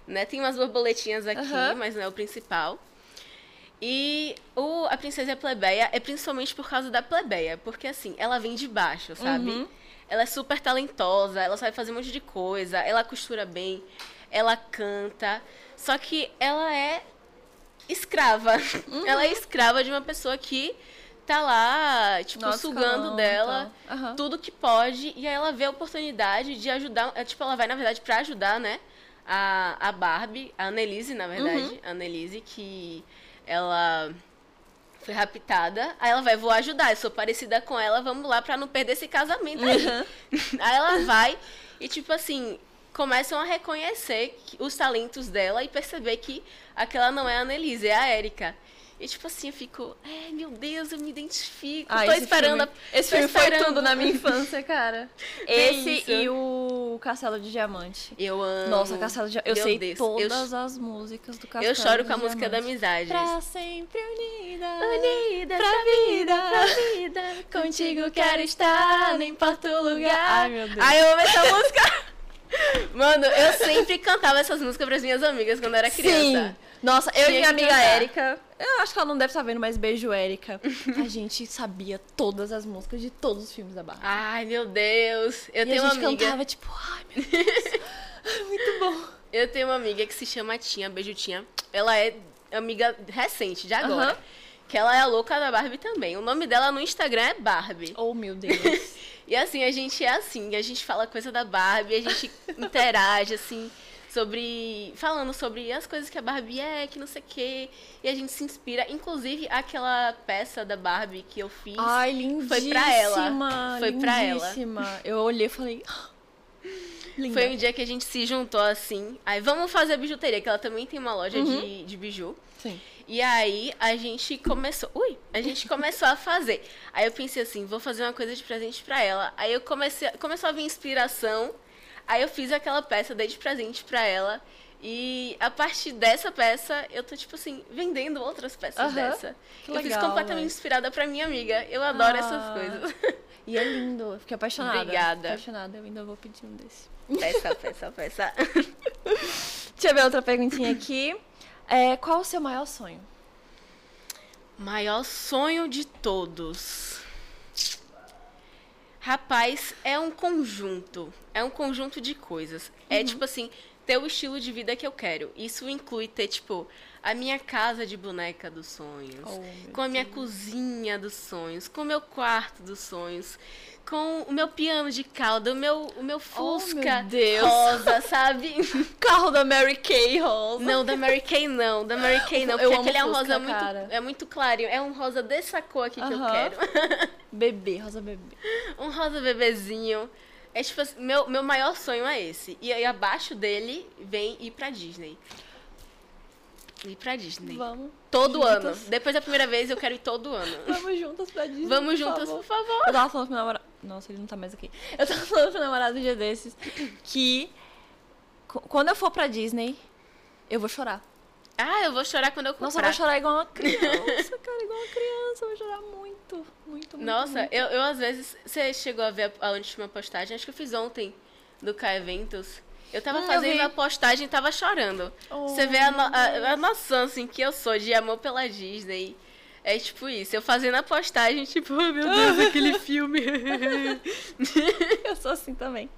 Né? Tem umas borboletinhas aqui, Aham. mas não é o principal. E o, a Princesa Plebeia é principalmente por causa da plebeia. Porque, assim, ela vem de baixo, sabe? Uhum. Ela é super talentosa, ela sabe fazer um monte de coisa, ela costura bem, ela canta. Só que ela é escrava. Uhum. Ela é escrava de uma pessoa que tá lá, tipo, Nossa, sugando dela. Aham. tudo que pode. E aí ela vê a oportunidade de ajudar. é, Tipo, ela vai, na verdade, pra ajudar, né? A, a Barbie, a Annelise, na verdade. Uhum. A Annelise, que ela foi raptada. Aí ela vai, vou ajudar. Eu sou parecida com ela, vamos lá pra não perder esse casamento aí. Uhum. aí ela vai e, tipo assim, começam a reconhecer os talentos dela e perceber que aquela não é a Annelise, é a Erika. E tipo assim, eu fico, ai meu Deus, eu me identifico. Ah, tô esse esperando. filme, a- esse filme foi esperando. tudo na minha infância, cara. Bem Esse isso. e o Castelo de Diamante. Eu amo. Nossa, Castelo de Diamante. Eu Meu sei Deus, todas eu, as músicas do Castelo eu choro de com a música da Diamante. amizade. Pra sempre unida. Unida pra vida. pra vida. Contigo quero estar, nem importa o lugar. Ai, meu Deus. Ai, eu amo essa música. Mano, eu sempre cantava essas músicas pras minhas amigas quando eu era criança. Sim. Nossa, eu Tinha e minha amiga. Érica, eu acho que ela não deve estar vendo, mas beijo, Érica. A gente sabia todas as músicas de todos os filmes da Barbie. Ai, meu Deus. Eu e tenho a uma gente amiga. cantava, tipo, ai, meu Deus. Muito bom. Eu tenho uma amiga que se chama Tinha, beijo Tinha. Ela é amiga recente, de agora. Aham. Que ela é a louca da Barbie também. O nome dela no Instagram é Barbie. Oh, meu Deus. E assim, a gente é assim, a gente fala coisa da Barbie, a gente interage, assim, sobre. falando sobre as coisas que a Barbie é, que não sei o quê. E a gente se inspira. Inclusive, aquela peça da Barbie que eu fiz. Ai, lindíssima. Foi pra ela. Foi pra ela. lindíssima. Eu olhei e falei... "Ah, Linda. Foi um dia que a gente se juntou assim. Aí vamos fazer bijuteria, que ela também tem uma loja Uhum. de, de biju. Sim. E aí a gente começou. Ui! A gente começou a fazer. Aí eu pensei assim, vou fazer uma coisa de presente pra ela. Aí eu comecei, começou a vir inspiração. Aí eu fiz aquela peça, dei de presente pra ela. E a partir dessa peça, eu tô, tipo assim, vendendo outras peças Aham. dessa. Que eu fiz legal, completamente véi. inspirada pra minha amiga. Eu adoro Ah. essas coisas. E é lindo. Eu Fiquei apaixonada. Obrigada. Apaixonada. Eu ainda vou pedir um desse. Peça, peça, peça. Deixa eu ver outra perguntinha aqui. É, qual o seu maior sonho? Maior sonho de todos. Rapaz, é um conjunto. É um conjunto de coisas. É Uhum. tipo assim, ter o estilo de vida que eu quero. Isso inclui ter, tipo, a minha casa de boneca dos sonhos. Oh, com a minha cozinha dos sonhos. Com o meu quarto dos sonhos. Com o meu piano de cauda, o meu, o meu Fusca Oh, meu Deus. rosa, sabe? Carro da Mary Kay Rosa. Não, da Mary Kay não, da Mary Kay não, Eu porque amo aquele é um Fusca, rosa muito, cara. é muito clarinho, é um rosa dessa cor aqui que eu quero. Bebê, rosa bebê. um rosa bebezinho. É tipo assim, meu, meu maior sonho é esse. E aí abaixo dele vem ir pra Disney. Ir pra Disney. Vamos. Todo juntas. ano. Depois da primeira vez eu quero ir todo ano. Vamos juntas pra Disney. Vamos por juntas, favor. por favor. Eu tava falando pro meu namorado. Nossa, ele não tá mais aqui. Eu tava falando pro meu namorado um dia desses que quando eu for pra Disney, eu vou chorar. Ah, eu vou chorar quando eu comprar. Nossa, eu vou chorar igual uma criança, cara, igual uma criança. Eu vou chorar muito, muito, muito. Nossa, muito. eu, eu às vezes. Você chegou a ver a, a última postagem? Acho que eu fiz ontem do K Eventos. Eu tava Hum, eu fazendo vi. a postagem e tava chorando. Oh, Você vê a, no- a, a noção, assim, que eu sou de amor pela Disney. É tipo isso. Eu fazendo a postagem, tipo, oh meu Deus, aquele filme. Eu sou assim também.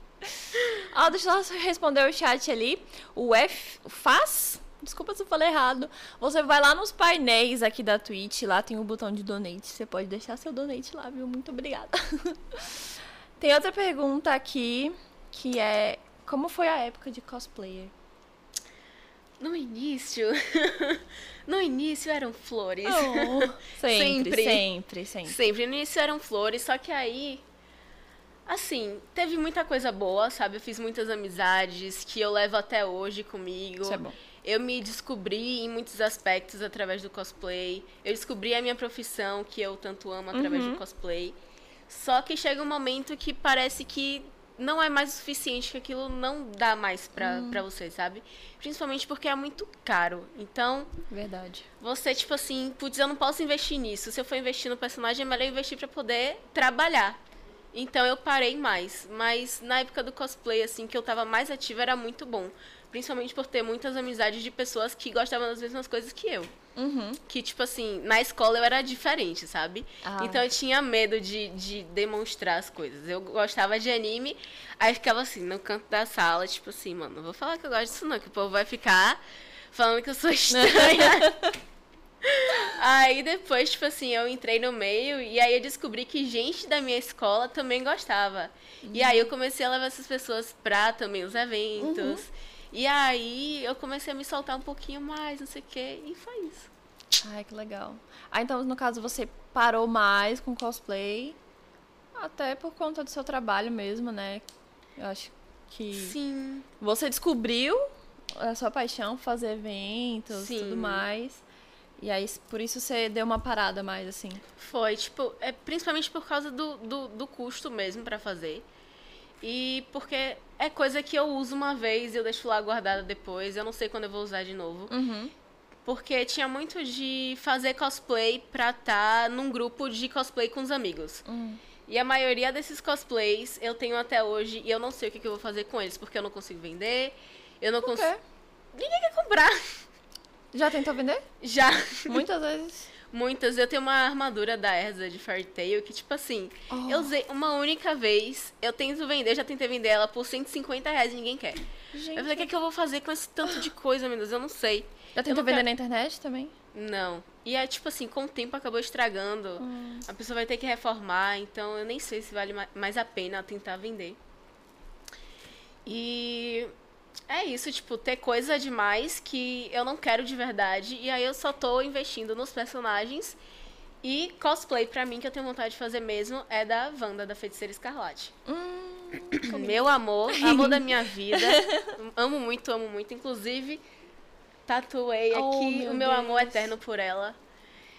Ó, deixa eu só responder o chat ali. O F faz. Desculpa se eu falei errado. Você vai lá nos painéis aqui da Twitch, lá tem o botão de donate. Você pode deixar seu donate lá, viu? Muito obrigada. tem outra pergunta aqui que é como foi a época de cosplayer? No início. no início eram flores. Oh, sempre, Sempre. sempre, sempre. Sempre. No início eram flores, só que aí. Assim, teve muita coisa boa, sabe? Eu fiz muitas amizades que eu levo até hoje comigo. Isso é bom. Eu me descobri em muitos aspectos através do cosplay. Eu descobri a minha profissão, que eu tanto amo, através Uhum. do cosplay. Só que chega um momento que parece que não é mais o suficiente, que aquilo não dá mais pra, Hum. pra você, sabe? Principalmente porque é muito caro. Então, Verdade. você, tipo assim, putz, eu não posso investir nisso. Se eu for investir no personagem, é melhor investir pra poder trabalhar. Então eu parei mais. Mas na época do cosplay, assim, que eu tava mais ativa, era muito bom. Principalmente por ter muitas amizades de pessoas que gostavam das mesmas coisas que eu. Uhum. Que, tipo assim, na escola eu era diferente, sabe? Ah. Então eu tinha medo de, de demonstrar as coisas. Eu gostava de anime, aí ficava assim, no canto da sala, tipo assim, mano, não vou falar que eu gosto disso não, que o povo vai ficar falando que eu sou estranha. aí depois, tipo assim, eu entrei no meio e aí eu descobri que gente da minha escola também gostava. E aí eu comecei a levar essas pessoas pra também os eventos. E aí eu comecei a me soltar um pouquinho mais, não sei o quê, e foi isso. Ai, que legal. Ah, então, no caso, você parou mais com cosplay, até por conta do seu trabalho mesmo, né? Eu acho que Sim. você descobriu a sua paixão fazer eventos e tudo mais. E aí, por isso você deu uma parada mais, assim. Foi, tipo, é principalmente por causa do, do, do custo mesmo pra fazer. E porque é coisa que eu uso uma vez e eu deixo lá guardada depois. Eu não sei quando eu vou usar de novo. Uhum. Porque tinha muito de fazer cosplay pra estar num grupo de cosplay com os amigos. Hum. E a maioria desses cosplays eu tenho até hoje e eu não sei o que, que eu vou fazer com eles, porque eu não consigo vender, eu não consigo. Ninguém quer comprar. Já tentou vender? Já. Muitas vezes. Muitas. Eu tenho uma armadura da Erza de Fairy Tail que, tipo assim, Oh. eu usei uma única vez. Eu tento vender, já tentei vender ela por 150 reais e ninguém quer. Gente, Eu falei, o que, é que eu vou fazer com esse tanto de coisa, meu Deus? Eu não sei. já tentou vender quero- na internet também? Não. E é tipo assim, com o tempo acabou estragando. Hum. A pessoa vai ter que reformar, então eu nem sei se vale ma- mais a pena tentar vender. E é isso, tipo, ter coisa demais que eu não quero de verdade. E aí eu só tô investindo nos personagens. E cosplay, pra mim, que eu tenho vontade de fazer mesmo, é da Wanda, da Feiticeira Escarlate. Hum, Meu amor, amor da minha vida. amo muito, amo muito. Inclusive, tatuei Oh, aqui meu o meu amor Deus. eterno por ela.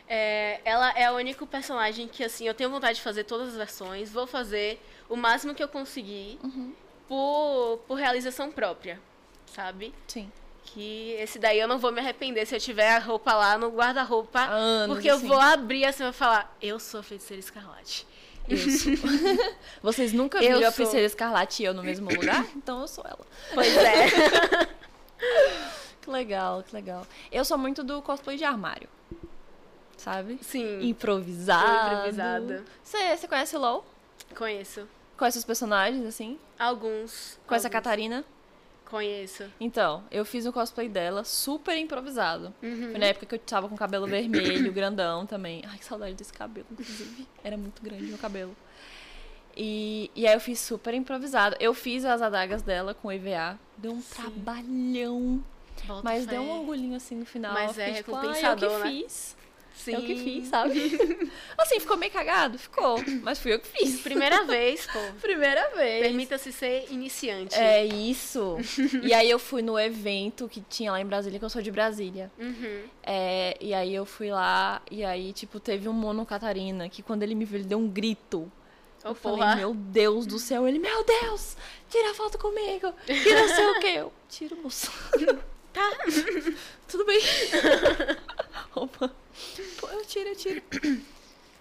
É, ela é o único personagem que, assim, eu tenho vontade de fazer todas as versões. Vou fazer o máximo que eu conseguir Uhum. Por, por realização própria, sabe? sim. Que esse daí eu não vou me arrepender se eu tiver a roupa lá no guarda-roupa. Porque eu assim. vou abrir assim e vou falar, eu sou a feiticeira escarlate. Eu sou. Vocês nunca viram a sou. Feiticeira Escarlate e eu no mesmo lugar? Então eu sou ela. Pois é. Que legal, que legal. Eu sou muito do cosplay de armário. Sabe? Sim, Improvisado. Improvisada. Você você conhece o LOL? conheço. Conhece os personagens, assim? Alguns. Conhece a alguns. Catarina? Conheço. Então, eu fiz um cosplay dela super improvisado. Uhum. Foi na época que eu tava com cabelo vermelho, grandão também. Ai, que saudade desse cabelo, inclusive. Era muito grande meu cabelo. E, e aí eu fiz super improvisado. Eu fiz as adagas dela com EVA. Deu um trabalhão. Boto Mas fé. deu um orgulhinho assim no final. Mas Eu é fiquei, tipo, "Ai, recompensador, eu que né?" fiz. Sim. Eu que fiz, sabe? assim, ficou meio cagado? Ficou. Mas fui eu que fiz. Primeira vez, pô. Primeira vez. Permita-se ser iniciante. É isso. e aí eu fui no evento que tinha lá em Brasília, que eu sou de Brasília. Uhum. É, e aí eu fui lá, e aí, tipo, teve um mono Catarina que quando ele me viu, ele deu um grito. Ô, eu porra. falei, meu Deus do céu. Ele, meu Deus, tira foto comigo. Que não sei o quê. Eu, tiro, moço. Tá. Tudo bem. Opa. Pô, eu tiro, eu tiro.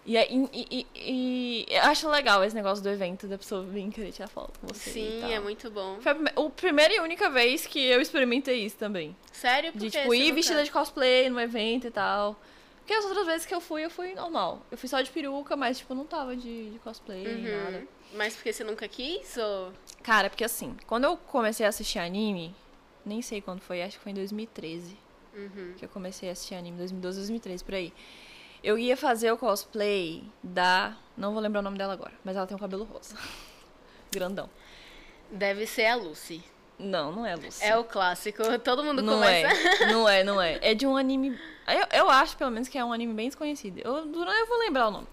E, e, e- e eu acho legal esse negócio do evento, da pessoa vir querer tirar foto com você e Sim, é muito bom. Foi a prime- a primeira e única vez que eu experimentei isso também. Sério? Por De, tipo, ir vestida de cosplay no evento e tal. Porque as outras vezes que eu fui, eu fui normal. Eu fui só de peruca, mas, tipo, não tava de, de cosplay nem Uhum. nada. Mas porque você nunca quis? Ou... Cara, porque assim, quando eu comecei a assistir anime, nem sei quando foi, acho que foi em 2013 Uhum. que eu comecei a assistir anime, 2012, 2013, por aí. Eu ia fazer o cosplay da. Não vou lembrar o nome dela agora, mas ela tem um cabelo rosa. Grandão. Deve ser a Lucy. Não, não é Lucy. É o clássico, todo mundo não começa. é, não é, não é. É de um anime. Eu, eu acho, pelo menos, que é um anime bem desconhecido. Eu, eu vou lembrar o nome.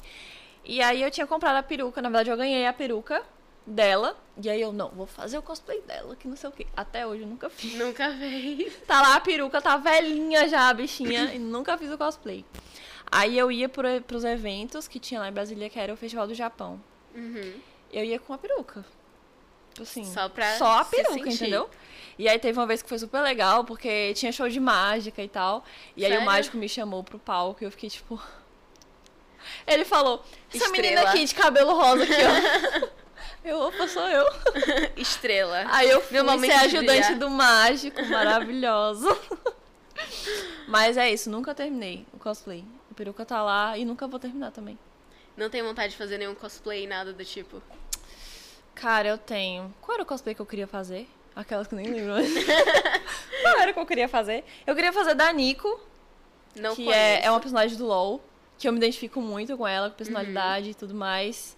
E aí eu tinha comprado a peruca, na verdade eu ganhei a peruca dela. E aí eu, não, vou fazer o cosplay dela, que não sei o quê. Até hoje eu nunca fiz. Nunca fez. Tá lá a peruca, tá velhinha já, a bichinha, e nunca fiz o cosplay. Aí eu ia pro, pros eventos que tinha lá em Brasília, que era o Festival do Japão. Uhum. Eu ia com a peruca. Assim, Só pra Só a peruca, entendeu? E aí teve uma vez que foi super legal, porque tinha show de mágica e tal. E aí Sério? o mágico me chamou pro palco e eu fiquei tipo. Ele falou: Essa menina Estrela. aqui de cabelo rosa aqui, ó. eu, opa, sou eu. Estrela. Aí eu fui ser ajudante brilhar. do mágico, maravilhoso. Mas é isso, nunca terminei o cosplay. A peruca tá lá e nunca vou terminar também. Não tem vontade de fazer nenhum cosplay, nada do tipo. Cara, eu tenho. Qual era o cosplay que eu queria fazer? Aquelas que eu nem lembro. Qual era que eu queria fazer? Eu queria fazer da Nico, Não que conheço. é, é uma personagem do LoL, que eu me identifico muito com ela, com personalidade e tudo mais.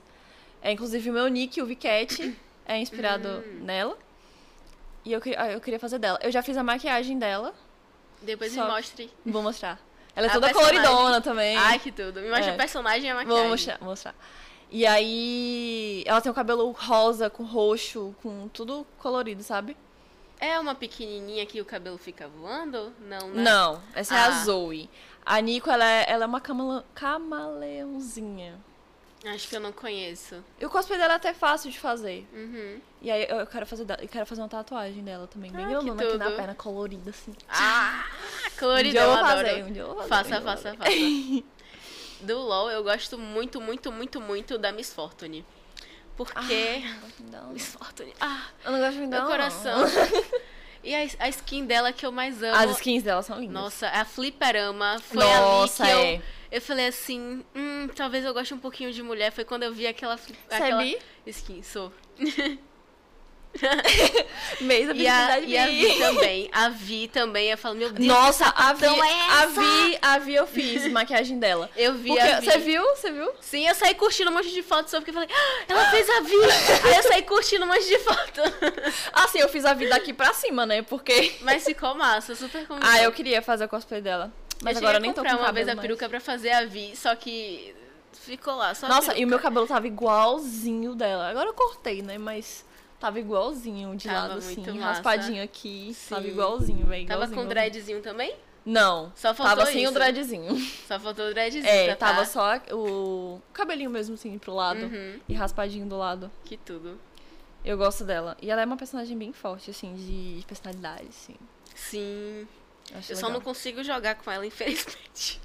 É, inclusive o meu nick, o Vicat, é inspirado Hum. nela. E eu, ah, eu queria fazer dela. Eu já fiz a maquiagem dela, Depois me mostre. vou mostrar. Ela é A toda personagem. coloridona também. Ai, que tudo. Me mostra É. o personagem e a maquiagem. Vou mostrar, mostrar. E aí, ela tem o cabelo rosa, com roxo, com tudo colorido, sabe? É uma pequenininha que o cabelo fica voando? Não, né? Não, essa é a Ah. Zoe. A Nico, ela é, ela é uma camale- camaleãozinha. Acho que eu não conheço. E o cosplay dela é até fácil de fazer. Uhum. E aí eu quero fazer, eu quero fazer uma tatuagem dela também. Bem Ah, grandona aqui na perna, colorida assim. Ah, um colorido, dia eu eu adoro. um dia eu vou fazer. Faça, um dia faça, faça. Do LoL, eu gosto muito, muito, muito, muito da Miss Fortune. Porque... Ah, não gosto. Miss Fortune. Ah, Eu não gosto muito meu dela, não. e a, a skin dela que eu mais amo... As skins dela são lindas. Nossa, a Fliperama foi Nossa, ali que é. eu, eu falei assim, hum, talvez eu goste um pouquinho de mulher. Foi quando eu vi aquela, é aquela skin, sou. Mês da E a, e a. Vi também. A Vi também, eu falo, meu Deus, Nossa, a Vi, é a? Vi, a Vi eu fiz maquiagem dela. Eu vi Porque, a Vi. Você viu? Você viu? Sim, eu saí curtindo um monte de fotos só porque eu falei, ah, ela fez a Vi. Aí eu saí curtindo um monte de foto. Assim, eu fiz a vida daqui pra cima, né? Porque. Mas ficou massa, super combinou. Ah, eu queria fazer o cosplay dela. Mas eu agora eu nem tô com uma vez a mais. peruca pra fazer a Vi, só que ficou lá, Nossa, e o meu cabelo tava igualzinho dela. Agora eu cortei, né? Mas tava igualzinho de Tava lado, assim. massa. Raspadinho aqui. Tava Sim. igualzinho, velho. Tava com dreadzinho também? Não. Só faltou Tava sem isso. o dreadzinho. Só faltou o dreadzinho. É, pra tava tá. só o cabelinho mesmo, assim, pro lado. Uhum, E raspadinho do lado. que tudo. Eu gosto dela. E ela é uma personagem bem forte, assim, de personalidade, assim. Sim. Eu só legal. não consigo jogar com ela, infelizmente.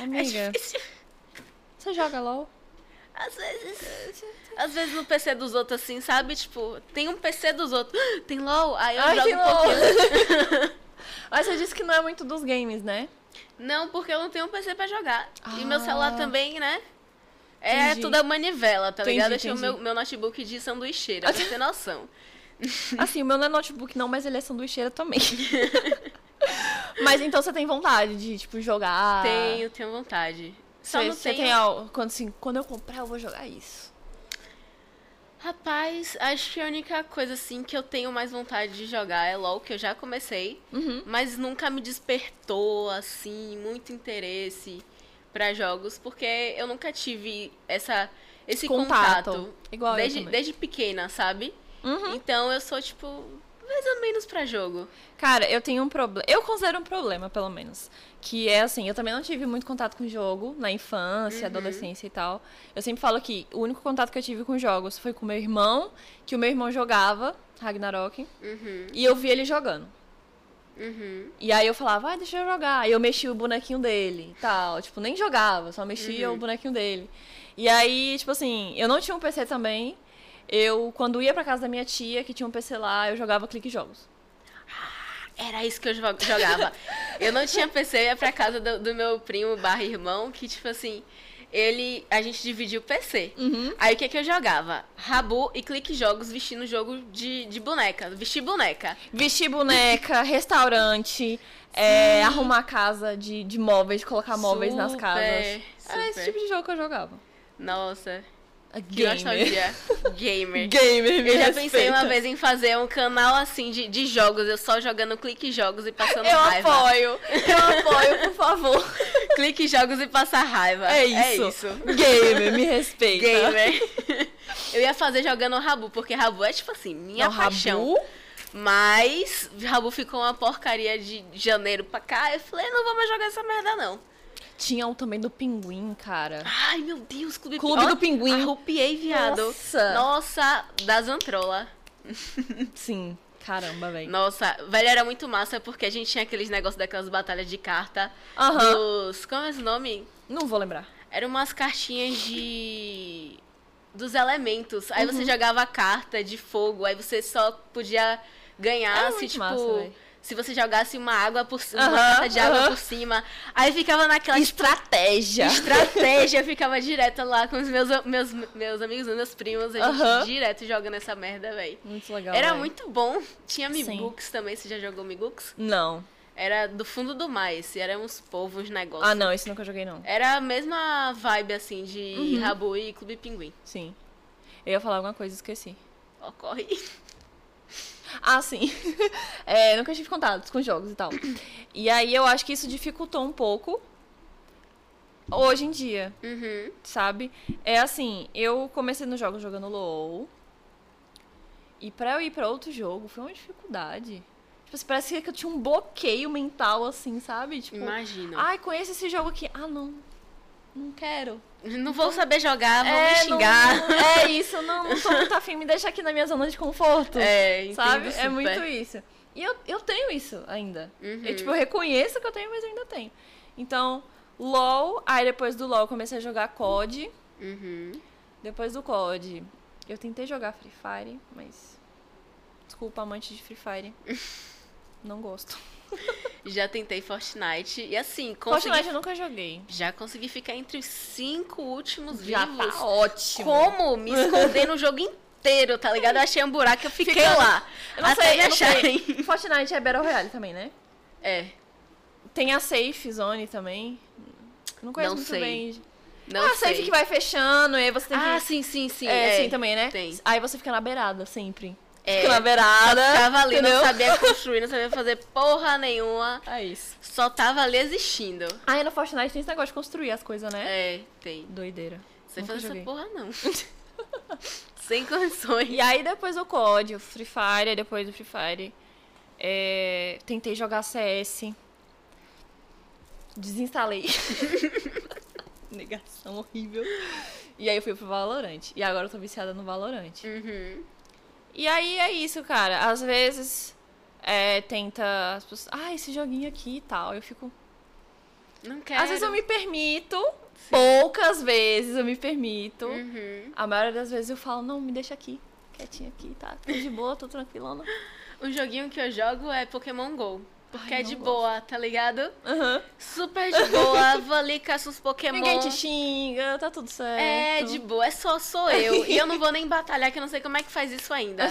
Amiga, É difícil. você joga LOL? Às vezes. Às vezes no PC dos outros, assim, sabe? Tipo, tem um PC dos outros. Tem LOL. Aí eu Ai, jogo um pouquinho. Mas você disse que não é muito dos games, né? Não, porque eu não tenho um PC pra jogar. E meu Ah. celular também, né? É Entendi. tudo a manivela, tá Entendi, ligado? Eu tinha o entendi. meu, meu notebook de sanduicheira, pra ter noção. Assim, o meu não é notebook não, mas ele é sanduicheira também. mas então você tem vontade de, tipo, jogar? Tenho, tenho vontade. Só Você, não tenho... tem quando, assim, quando eu comprar eu vou jogar isso. Rapaz, acho que a única coisa assim que eu tenho mais vontade de jogar é LoL, que eu já comecei, Uhum. mas nunca me despertou assim muito interesse pra jogos, porque eu nunca tive essa esse Contato. contato, Igual desde, desde pequena, sabe? Uhum. Então eu sou tipo mais ou menos pra jogo. Cara, eu tenho um problema. Eu considero um problema, pelo menos. Que é assim, eu também não tive muito contato com jogo na infância, Uhum. adolescência e tal. Eu sempre falo que o único contato que eu tive com jogos foi com meu irmão, que o meu irmão jogava Ragnarok, Uhum, e eu vi ele jogando. uhum. E aí eu falava, ah, deixa eu jogar. Aí eu mexia o bonequinho dele e tal. Tipo, nem jogava, só mexia Uhum. o bonequinho dele. E aí, tipo assim, eu não tinha um PC também. Eu, quando ia pra casa da minha tia, que tinha um PC lá, eu jogava clique jogos. Era isso que eu jo- jogava. eu não tinha PC, eu ia pra casa do, do meu primo barra irmão, que tipo assim, ele. A gente dividia o PC. Uhum. Aí o que que eu jogava? Rabu e clique jogos vestindo jogo de, de boneca. Vestir boneca. Vestir boneca, restaurante, é, arrumar casa de, de móveis, colocar móveis nas Super, casas. Era esse tipo de jogo que eu jogava. Nossa. Gamer. Gamer. Gamer, me Eu já pensei uma vez em fazer um canal assim de, de jogos, eu só jogando clique jogos e passando Eu raiva. apoio, eu apoio, por favor. Clique jogos e passar raiva. É isso. É isso. Gamer, me respeita. Gamer. Eu ia fazer jogando Rabu, porque Rabu é tipo assim, minha Não, paixão. Rabu? Mas Rabu ficou uma porcaria de janeiro pra cá. Eu falei, não vou mais jogar essa merda, não. Tinha um também do Pinguim, cara. Ai, meu Deus, Clube, Clube Ó, do Pinguim. Arrupiei, viado. Nossa. Nossa, da Zantrola. Sim, caramba, velho. Nossa, velho, era muito massa porque a gente tinha aqueles negócios daquelas batalhas de carta. Aham. Dos. Como é esse nome? Não vou lembrar. Eram umas cartinhas de. Dos elementos. Aí Uhum. você jogava a carta de fogo, aí você só podia ganhar Era se, muito tipo. massa. Se você jogasse uma água por cima, uma carta de água por cima. Aí ficava naquela tipo, Estratégia. estratégia, eu ficava direto lá com os meus, meus, meus amigos, meus primos, a gente direto jogando essa merda, velho. Muito legal. Era véi. muito bom. Tinha. Mibooks também, você já jogou Mibooks? Não. Era do fundo do mar esse, era uns povos negócios. Ah, não, esse nunca joguei, não. Era a mesma vibe, assim, de Uhum. Rabu e Clube Pinguim. Sim. Eu ia falar alguma coisa e esqueci. Ocorre. Ah, sim. É, nunca tive contatos com jogos e tal. E aí eu acho que isso dificultou um pouco hoje em dia, Uhum. sabe? É assim, eu comecei nos jogos jogando LOL. E pra eu ir pra outro jogo foi uma dificuldade. Tipo, assim, parece que eu tinha um bloqueio mental, assim, sabe? Tipo, Imagino. ai, conheço esse jogo aqui. Ah, não. Não quero. não vou saber jogar, vou me é, xingar. Não, não- é isso, não, não tô muito afim, me deixa aqui na minha zona de conforto. É, sabe? É super. muito isso. E eu, eu tenho isso ainda. Uhum. Eu, tipo, eu reconheço que eu tenho, mas eu ainda tenho. Então, LOL, aí depois do LOL eu comecei a jogar COD. Uhum. Depois do COD, eu tentei jogar Free Fire, mas. Desculpa, amante de Free Fire. Não gosto. Já tentei Fortnite. E assim, consegui... Fortnite eu nunca joguei. já consegui ficar entre os cinco últimos Já vivos. tá ótimo. Como me esconder no jogo inteiro, tá ligado? Eu achei um buraco e eu fiquei Fica- lá. Eu não até sei, me eu não sei. acharem. Fortnite é Battle Royale também, né? É, Tem a Safe Zone também. Não conheço Não muito sei. bem. não ah, a sei. Safe que vai fechando, e aí você tem que. Ah, sim, sim, sim. é, sim, também, né? Tem. Aí você fica na beirada sempre. É, na beirada. Tava ali, entendeu? não sabia construir, não sabia fazer porra nenhuma. É isso. Só tava ali existindo. Aí no Fortnite tem esse negócio de construir as coisas, né? É, tem. Doideira. Sem fazer joguei. essa porra, não. Sem condições. E aí depois do COD, o Free Fire, depois do Free Fire, é, tentei jogar CS. Desinstalei. Negação horrível. E aí eu fui pro Valorant. E agora eu tô viciada no Valorant. Uhum. E aí é isso, cara. Às vezes é, tenta. As pessoas, ah, esse joguinho aqui e tal. Eu fico. Não quero. Às vezes eu me permito. Poucas vezes eu me permito. Uhum. A maioria das vezes eu falo, não, me deixa aqui. Quietinha aqui, tá? Tô de boa, tô tranquilona. Um joguinho que eu jogo é Pokémon GO. Porque Ai, é de gosto. boa, tá ligado? Aham. Super de boa, vou ali, caço os Pokémon. Ninguém te xinga, tá tudo certo. É, de boa, é só sou eu. e eu não vou nem batalhar, que eu não sei como é que faz isso ainda.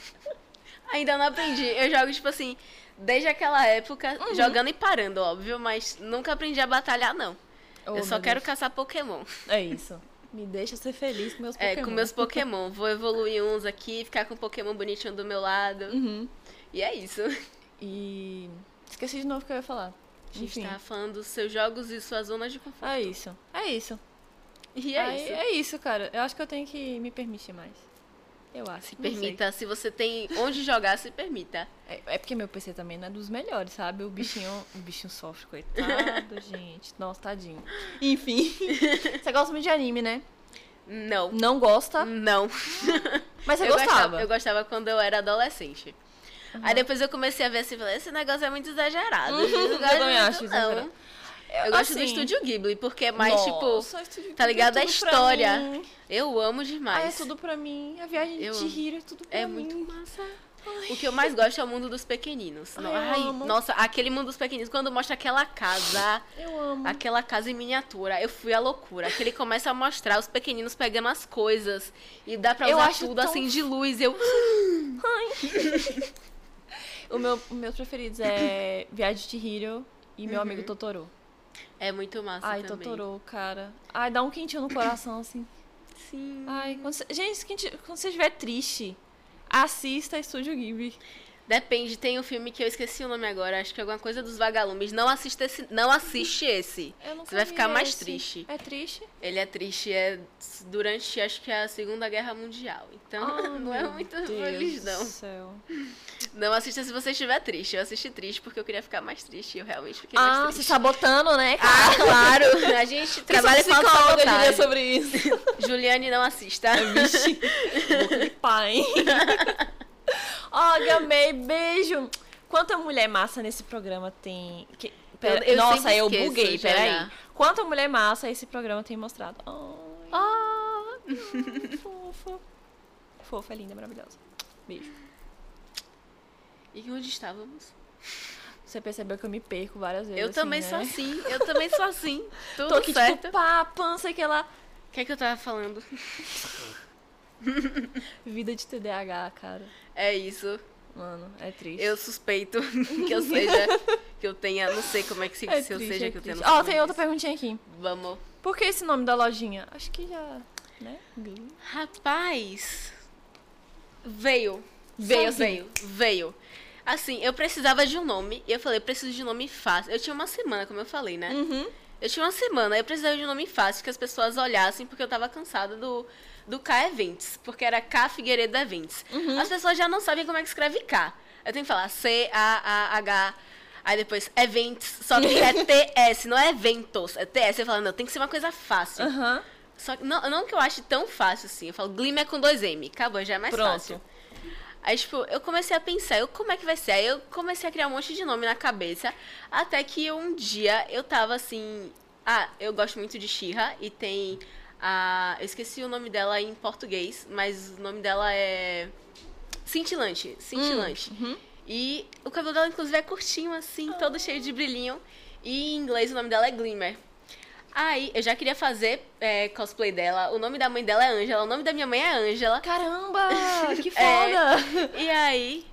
ainda não aprendi. Eu jogo, tipo assim, desde aquela época, Uhum. jogando e parando, óbvio, mas nunca aprendi a batalhar, não. Oh, eu só quero Deus. caçar Pokémon. É isso. Me deixa ser feliz com meus É, Pokémon. com meus Pokémon. Vou evoluir uns aqui, ficar com um Pokémon bonitinho do meu lado. Uhum. E é isso. E. Esqueci de novo o que eu ia falar. A gente Enfim. tá falando dos seus jogos e suas zonas de conforto. É isso. É isso. E é Aí- isso. É isso, cara. Eu acho que eu tenho que me permitir mais. Eu acho. Se não sei. permita, se você tem onde jogar, se permita. É, é porque meu PC também não é dos melhores, sabe? O bichinho, o bichinho sofre, coitado, gente. Nossa, tadinho. Enfim. Você gosta muito de anime, né? Não. Não gosta, Não. mas você eu gostava. Gostava, eu gostava quando eu era adolescente. Aí depois eu comecei a ver assim, falei, esse negócio é muito exagerado. Uhum, eu eu também acho não. exagerado. Eu gosto do Assim, Estúdio Ghibli, porque é mais, Nossa, tipo, tá Ghibli ligado? é A história. eu amo demais. Ah, é tudo pra mim. A viagem Eu de. Hiro é tudo pra É mim. muito massa. O que eu mais gosto é o mundo dos pequeninos. Ai, Ai, nossa, aquele mundo dos pequeninos, quando mostra aquela casa, Eu amo. aquela casa em miniatura, eu fui à loucura. Que ele começa a mostrar os pequeninos pegando as coisas e dá pra Eu usar tudo tão assim de luz. Eu, O meu, meus preferidos é Viagem de Hiro e meu Uhum. amigo Totoro. é muito massa Ai, também. Totoro, cara. Ai, dá um quentinho no coração, assim. sim. Ai, quando você- gente, quando quando você estiver triste, assista Estúdio Ghibli. Depende, tem um filme que eu esqueci o nome agora, acho que é alguma coisa dos vagalumes. Não assiste esse, não assiste esse. Você vai ficar mais esse. triste. É triste? Ele é triste é durante acho que é a Segunda Guerra Mundial. Então Ah, não é muito Deus feliz não. do céu. Não assista se você estiver triste. Eu assisti triste porque eu queria ficar mais triste. e Eu realmente fiquei mais Ah, se triste. sabotando, né, Ah, claro. A gente trabalha com psicóloga autossabotagem. sobre isso. Juliane, não assista. Vixe, boca de pai. Ó, gamei, beijo. Quanta mulher massa nesse programa tem? Que- pera- Eu- eu Nossa, eu buguei, peraí. Quanta mulher massa esse programa tem mostrado? Ai, Ah, fofa. Fofa, linda, maravilhosa. Beijo. e onde estávamos? Você percebeu que eu me perco várias vezes. Eu assim, também né? sou assim. Eu também sou assim. Tudo Tô aqui, certo. tipo, pá, pança, que ela... O que é que eu tava falando? Vida de TDAH, cara. É isso. Mano, é triste. Eu suspeito que eu seja, que eu tenha, não sei como é que se, É se eu triste, seja é que eu tenha. Ó, tem disso. outra perguntinha aqui. Vamos. Por que esse nome da lojinha? Acho que já, né? Rapaz, veio. Veio assim. veio, veio. Assim, eu precisava de um nome, e eu falei, eu preciso de um nome fácil. Eu tinha uma semana, como eu falei, né? Uhum. Eu tinha uma semana, eu precisava de um nome fácil, que as pessoas olhassem, porque eu tava cansada do, do K Events, porque era K Figueiredo Events. Uhum. As pessoas já não sabem como é que escreve K. Eu tenho que falar C-A-A-H, aí depois Events, só que é T-S, não é Eventos, é T-S. Eu falo, não, tem que ser uma coisa fácil. Aham. Só que, não, não que eu ache tão fácil assim, eu falo, Glimmer com dois M, acabou, já é mais Pronto. fácil. Aí, tipo, eu comecei a pensar, eu, como é que vai ser? Aí eu comecei a criar um monte de nome na cabeça, até que um dia eu tava assim. Ah, eu gosto muito de Shira e tem a. Eu esqueci o nome dela em português, mas o nome dela é. Cintilante. Cintilante. Uhum. E o cabelo dela, inclusive, é curtinho, assim, todo cheio de brilhinho. E em inglês o nome dela é Glimmer. Aí, eu já queria fazer é, cosplay dela. O nome da mãe dela é Angela. O nome da minha mãe é Angela. Caramba, que É. foda! E aí,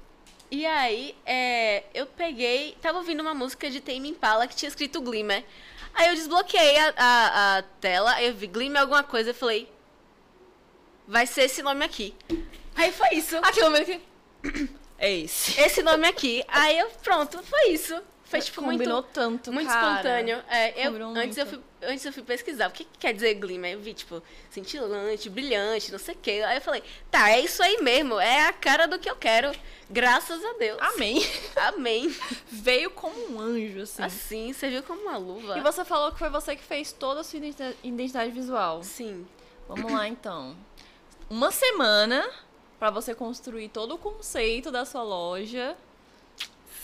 e aí, é, eu peguei, tava ouvindo uma música de Tame Impala que tinha escrito Glimmer. Aí eu desbloqueei a, a, a tela, eu vi Glimmer alguma coisa, eu falei, vai ser esse nome aqui. Aí foi isso, Aquele momento que... É esse. esse nome aqui. Aí eu, pronto, foi isso. Foi tipo Combinou muito, tanto, muito cara. espontâneo. É, eu, Combinou antes, eu muito. fui, antes eu fui pesquisar o que, que quer dizer Glimmer. Eu vi, tipo, cintilante, brilhante, não sei o quê. Aí eu falei, tá, é isso aí mesmo, é a cara do que eu quero. Graças a Deus. Amém. Amém. Veio como um anjo, assim. Assim, você viu como uma luva. E você falou que foi você que fez toda a sua identi- identidade visual. Sim. Vamos lá, então. Uma semana pra você construir todo o conceito da sua loja,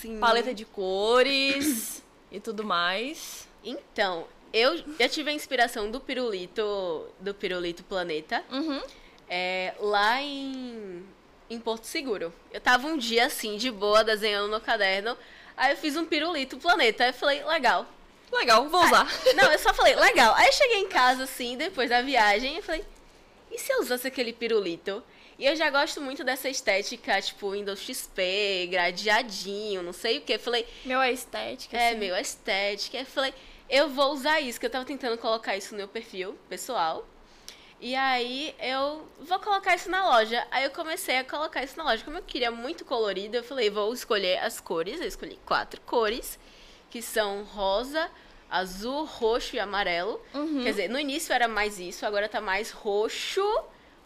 Sim. paleta de cores e tudo mais. Então, eu, eu tive a inspiração do pirulito, do pirulito planeta, Uhum. é, lá em, em Porto Seguro. Eu tava um dia assim, de boa, desenhando no caderno. Aí eu fiz um pirulito planeta. Aí eu falei, legal. Legal, vou usar. Não, eu só falei, legal. Aí eu cheguei em casa, assim, depois da viagem, e falei, e se eu usasse aquele pirulito? E eu já gosto muito dessa estética, tipo, Windows XP, gradeadinho, não sei o que. Falei, Meu, é estética. é assim. meio estética. Eu falei, eu vou usar isso, que eu tava tentando colocar isso no meu perfil pessoal. E aí eu vou colocar isso na loja. Aí eu comecei a colocar isso na loja. Como eu queria muito colorido, eu falei, vou escolher as cores. Eu escolhi quatro cores, que são rosa, azul, roxo e amarelo. Uhum. Quer dizer, no início era mais isso, agora tá mais roxo,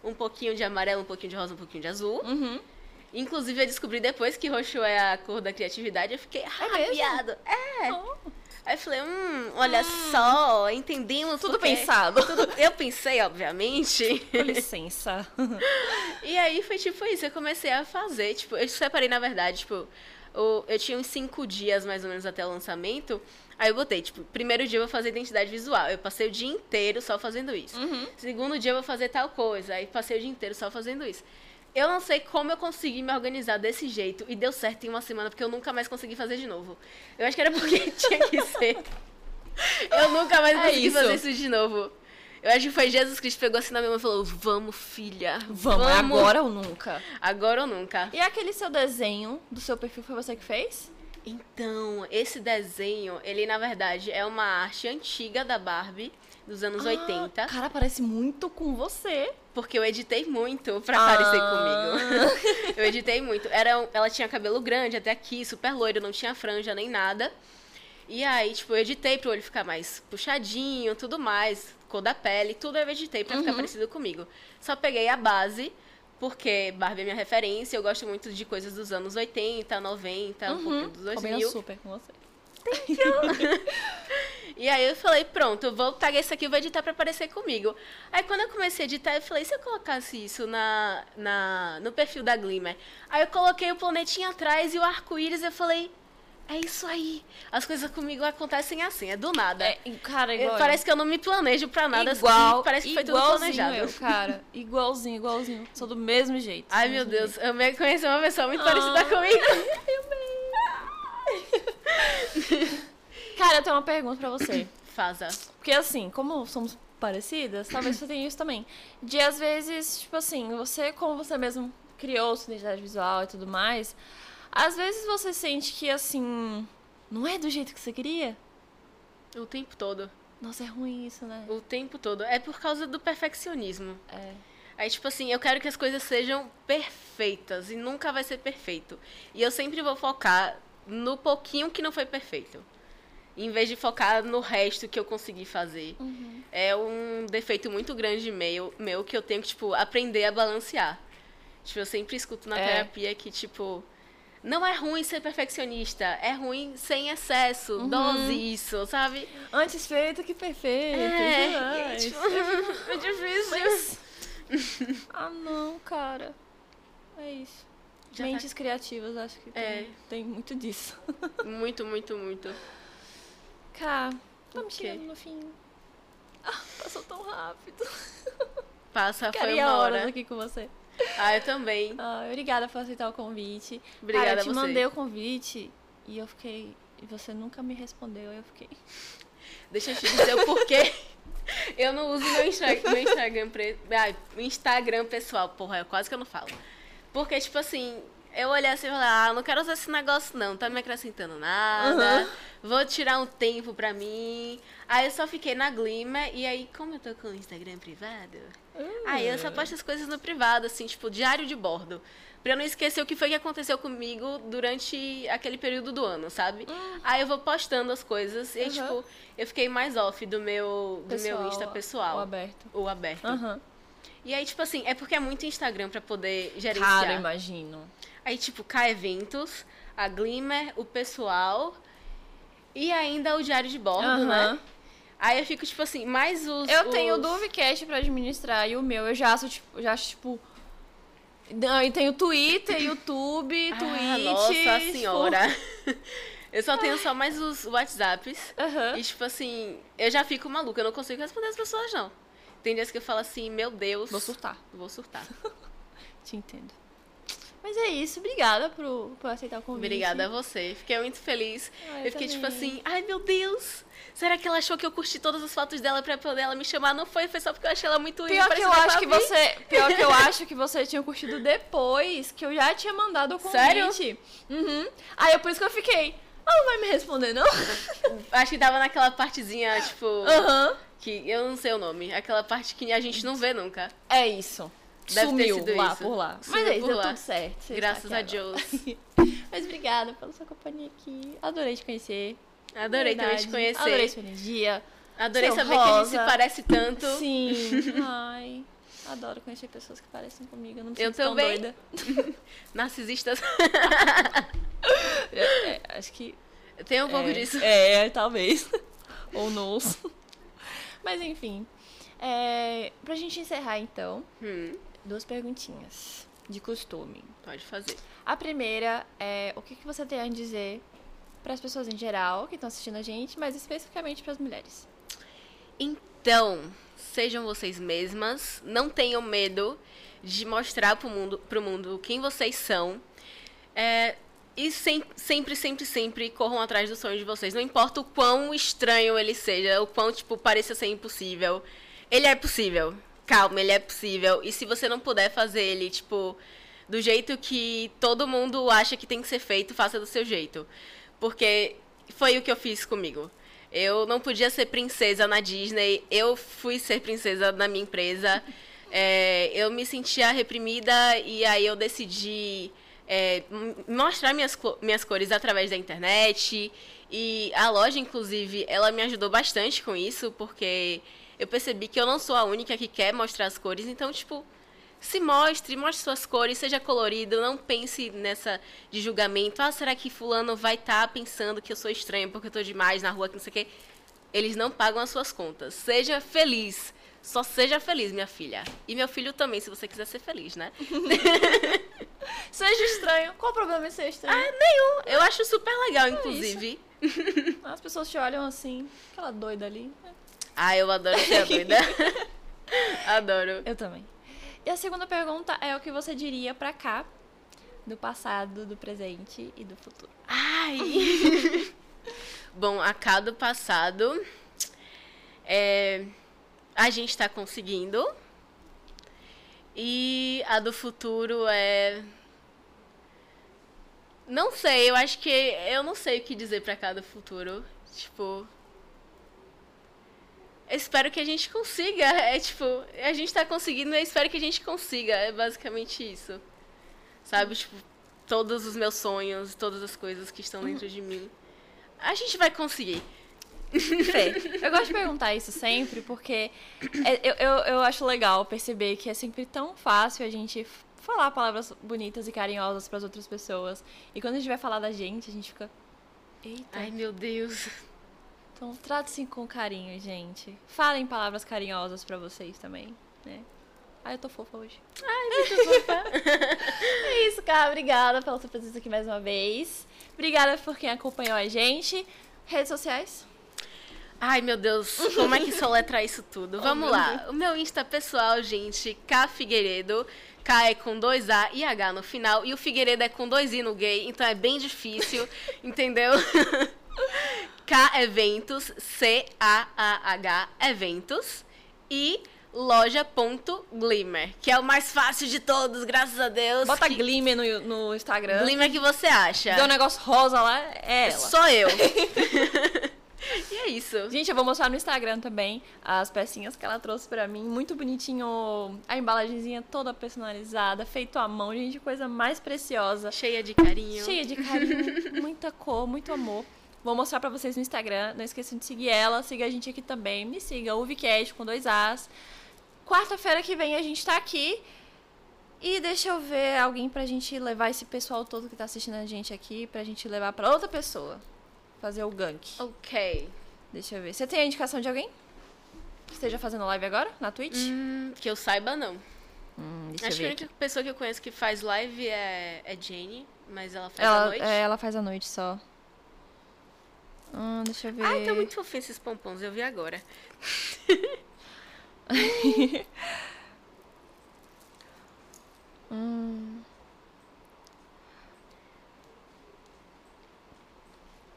um pouquinho de amarelo, um pouquinho de rosa, um pouquinho de azul. Uhum. Inclusive, eu descobri depois que roxo é a cor da criatividade. Eu fiquei arrapiado. É. Oh, Aí eu falei, hum, olha só, entendemos tudo pensado. Tudo- Eu pensei, obviamente. Com licença. E aí foi tipo isso, eu comecei a fazer, tipo, eu separei na verdade, tipo, o- eu tinha uns cinco dias mais ou menos até o lançamento. Aí eu botei, tipo, primeiro dia eu vou fazer identidade visual. Eu passei o dia inteiro só fazendo isso. Uhum. Segundo dia eu vou fazer tal coisa. Aí passei o dia inteiro só fazendo isso. Eu não sei como eu consegui me organizar desse jeito. E deu certo em uma semana, porque eu nunca mais consegui fazer de novo. Eu acho que era porque tinha que ser. Eu nunca mais É consegui isso. fazer isso de novo. Eu acho que foi Jesus Cristo que pegou assim na minha mão e falou: Vamos, filha. Vamos, é agora ou nunca. Agora ou nunca. E aquele seu desenho do seu perfil foi você que fez? Então, esse desenho, ele na verdade é uma arte antiga da Barbie, dos anos Ah, 80. Cara, parece muito com você. Porque eu editei muito pra Ah. parecer comigo. eu editei muito. Era, ela tinha cabelo grande até aqui, super loiro, não tinha franja nem nada. E aí, tipo, eu editei pro olho ficar mais puxadinho, tudo mais, cor da pele, tudo eu editei pra Uhum. ficar parecido comigo. Só peguei a base, porque Barbie é minha referência, eu gosto muito de coisas dos anos 80, 90, um pouquinho dos Combina 2000. super com você. E aí eu falei, pronto, eu vou pegar isso aqui e vou editar pra parecer comigo. Aí quando eu comecei a editar, eu falei, se eu colocasse isso na, na, no perfil da Glimmer? Aí eu coloquei o planetinha atrás e o arco-íris, eu falei, é isso aí. As coisas comigo acontecem assim, é do nada. É, cara, Eu- igual. parece que eu não me planejo pra nada, igual, e parece que foi tudo planejado. eu, cara. Igualzinho, igualzinho. Sou do mesmo jeito. Ai, meu Deus, eu me conheci uma pessoa muito Ah. parecida comigo. jeito. Cara, eu tenho uma pergunta pra você. Faza. Porque assim, como somos parecidas, talvez você tenha isso também. De às vezes, tipo assim, você, como você mesmo criou sua identidade visual e tudo mais, às vezes você sente que assim, não é do jeito que você queria. O tempo todo. Nossa, é ruim isso, né? O tempo todo. É por causa do perfeccionismo. É. Aí, tipo assim, eu quero que as coisas sejam perfeitas e nunca vai ser perfeito. E eu sempre vou focar no pouquinho que não foi perfeito. Em vez de focar no resto que eu consegui fazer. Uhum. É um defeito muito grande meu, meu que eu tenho que, tipo, aprender a balancear. Tipo, eu sempre escuto na É. terapia que, tipo, não é ruim ser perfeccionista, é ruim sem excesso, Uhum. dose isso, sabe? Antes feito que perfeito. É, e, tipo, é difícil. Ah, não, cara. É isso. Já tá- Mentes criativas, acho que tem, É. tem muito disso. Muito, muito, muito. Estamos quê? chegando no fim. Ah, passou tão rápido. Passa, foi Ficaria uma horas hora. aqui com você. Ah, eu também. Ah, obrigada por aceitar o convite. Obrigada Cara, eu te mandei o convite e eu fiquei. E você nunca me respondeu, eu fiquei. Deixa eu te dizer o porquê. Eu não uso meu, Instra meu Instagram, pre... ah, Instagram pessoal. Porra, eu quase que eu não falo. Porque, tipo assim, eu olhei assim e falei, ah, não quero usar esse negócio não, tá me acrescentando nada. Vou tirar um tempo pra mim. Aí eu só fiquei na Glimmer e aí, como eu tô com o Instagram privado, aí eu só posto as coisas no privado, assim, tipo, diário de bordo. Pra eu não esquecer o que foi que aconteceu comigo durante aquele período do ano, sabe? Aí eu vou postando as coisas e, aí, Uhum. tipo, eu fiquei mais off do meu, do meu Insta pessoal. O aberto. O aberto. E aí, tipo assim, é porque é muito Instagram pra poder gerenciar. Cara, imagino. Aí, tipo, K Eventos, a Glimmer, o pessoal e ainda o diário de bordo, Aham. né? Aí eu fico, tipo assim, mais os. Eu tenho o os... Duvecast pra administrar e o meu eu já acho, tipo, já acho, tipo. Não, e tenho Twitter, YouTube, Ah, Twitch. Nossa tipo- senhora. eu só tenho só mais os WhatsApps. Aham. E, tipo assim, eu já fico maluca, eu não consigo responder as pessoas, não. Tem dias que eu falo assim, meu Deus. Vou surtar. Vou surtar. Te entendo. Mas é isso, obrigada por, por aceitar o convite. Obrigada a você. Fiquei muito feliz. Ah, eu eu fiquei tipo também. assim, ai meu Deus! Será que ela achou que eu curti todas as fotos dela pra poder ela me chamar? Não foi, foi só porque eu achei ela muito linda. Pior que eu acho que você. Pior que eu acho que você tinha curtido depois que eu já tinha mandado o convite. Sério? Uhum. Aí é por isso que eu fiquei. Ah, não vai me responder, não? Acho que tava naquela partezinha, tipo. Aham. Que eu não sei o nome. Aquela parte que a gente não vê nunca. É isso. Deve ter Sumiu lá isso. por lá. Sumiu Mas é isso, por deu lá. tudo certo. Você Graças a. Deus. Mas obrigada pela sua companhia aqui. Adorei te conhecer. Adorei também te conhecer. Adorei sua energia. Adorei saber que a gente se rosa. parece tanto. Sim. Ai. Adoro conhecer pessoas que parecem comigo. Eu não me Eu sinto também. doida. Narcisistas. É, é, acho que Tem um pouco é, disso. É, talvez. Ou não. Mas enfim. É, pra gente encerrar, então, Hum, duas perguntinhas de costume. pode fazer. A primeira é o que, que você tem a dizer para as pessoas em geral que estão assistindo a gente, mas especificamente para as mulheres. Então, sejam vocês mesmas, não tenham medo de mostrar pro mundo, pro mundo quem vocês são. É, e sem- sempre, sempre, sempre corram atrás do sonho de vocês. Não importa o quão estranho ele seja, o quão, tipo, pareça ser impossível. Ele é possível. Calma, ele é possível. E se você não puder fazer ele, tipo, do jeito que todo mundo acha que tem que ser feito, faça do seu jeito. Porque foi o que eu fiz comigo. Eu não podia ser princesa na Disney, eu fui ser princesa na minha empresa. É, eu me sentia reprimida e aí eu decidi é, mostrar minhas, minhas cores através da internet. E a loja, inclusive, ela me ajudou bastante com isso, porque eu percebi que eu não sou a única que quer mostrar as cores. Então, tipo, se mostre, mostre suas cores, seja colorido, não pense nessa de julgamento. Ah, será que fulano vai estar tá pensando que eu sou estranho porque eu tô demais na rua, que não sei o quê. Eles não pagam as suas contas. Seja feliz. Só seja feliz, minha filha. E meu filho também, se você quiser ser feliz, né? seja estranho. Qual o problema em ser estranho? Ah, nenhum. Eu acho super legal, é inclusive. As pessoas te olham assim, aquela doida ali. Ah, eu adoro ser a doida. adoro. Eu também. E a segunda pergunta é o que você diria pra cá do passado, do presente e do futuro. Ai! Bom, a cá do passado é, a gente está conseguindo. E a do futuro é não sei, eu acho que eu não sei o que dizer pra cá do futuro. Tipo, espero que a gente consiga. É tipo, a gente tá conseguindo, eu espero que a gente consiga. É basicamente isso. Sabe? Tipo, todos os meus sonhos, todas as coisas que estão dentro de mim. A gente vai conseguir. Fê, eu gosto de perguntar isso sempre porque é, eu, eu, eu acho legal perceber que é sempre tão fácil a gente falar palavras bonitas e carinhosas para as outras pessoas. E quando a gente vai falar da gente, a gente fica. Eita. Ai, meu Deus. Então, trate-se com carinho, gente. Falem palavras carinhosas para vocês também, né? Ai, eu tô fofa hoje. Ai, muito fofa. é isso, cara. Obrigada pela sua presença aqui mais uma vez. Obrigada por quem acompanhou a gente. Redes sociais? Ai, meu Deus, como é que soletra isso tudo? Vamos oh, lá. O meu Insta pessoal, gente, K Figueiredo. K é com dois A e H no final. E o Figueiredo é com dois I no gay, então é bem difícil, entendeu? K Eventos, C-A-A-H Eventos. E loja.glimmer, que é o mais fácil de todos, graças a Deus. Bota que... Glimmer no, no Instagram. Glimmer que você acha. Deu um negócio rosa lá, é ela. Sou eu. e é isso. Gente, eu vou mostrar no Instagram também as pecinhas que ela trouxe para mim. Muito bonitinho. A embalagenzinha toda personalizada, feito à mão. Gente, coisa mais preciosa. Cheia de carinho. Cheia de carinho. muita cor, muito amor. Vou mostrar para vocês no Instagram. Não esqueçam de seguir ela. Siga a gente aqui também. Me siga, o Vcast com dois As. Quarta-feira que vem a gente tá aqui. E deixa eu ver alguém pra gente levar esse pessoal todo que tá assistindo a gente aqui, pra gente levar pra outra pessoa. Fazer o gank. Ok. Deixa eu ver. Você tem a indicação de alguém? Que esteja fazendo live agora, na Twitch? Hum, que eu saiba, não. Hum, Acho que a única pessoa que eu conheço que faz live é, é Jane, mas ela faz ela, à noite. É, ela faz à noite só. Hum, deixa eu ver. Ai, tá muito fofinho esses pompons, eu vi agora. hum.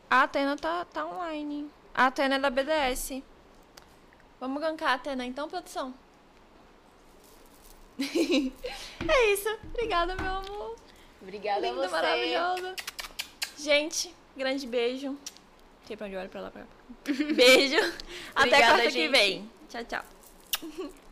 A Atena tá, tá online. A Atena é da BDS. Vamos gankar a Atena então, produção? é isso. Obrigada, meu amor. Obrigada Linda, a você. maravilhosa. Gente, grande beijo. Sei pra onde olha pra lá. Pra... Beijo. Até quarta gente. que vem. Tchau, tchau.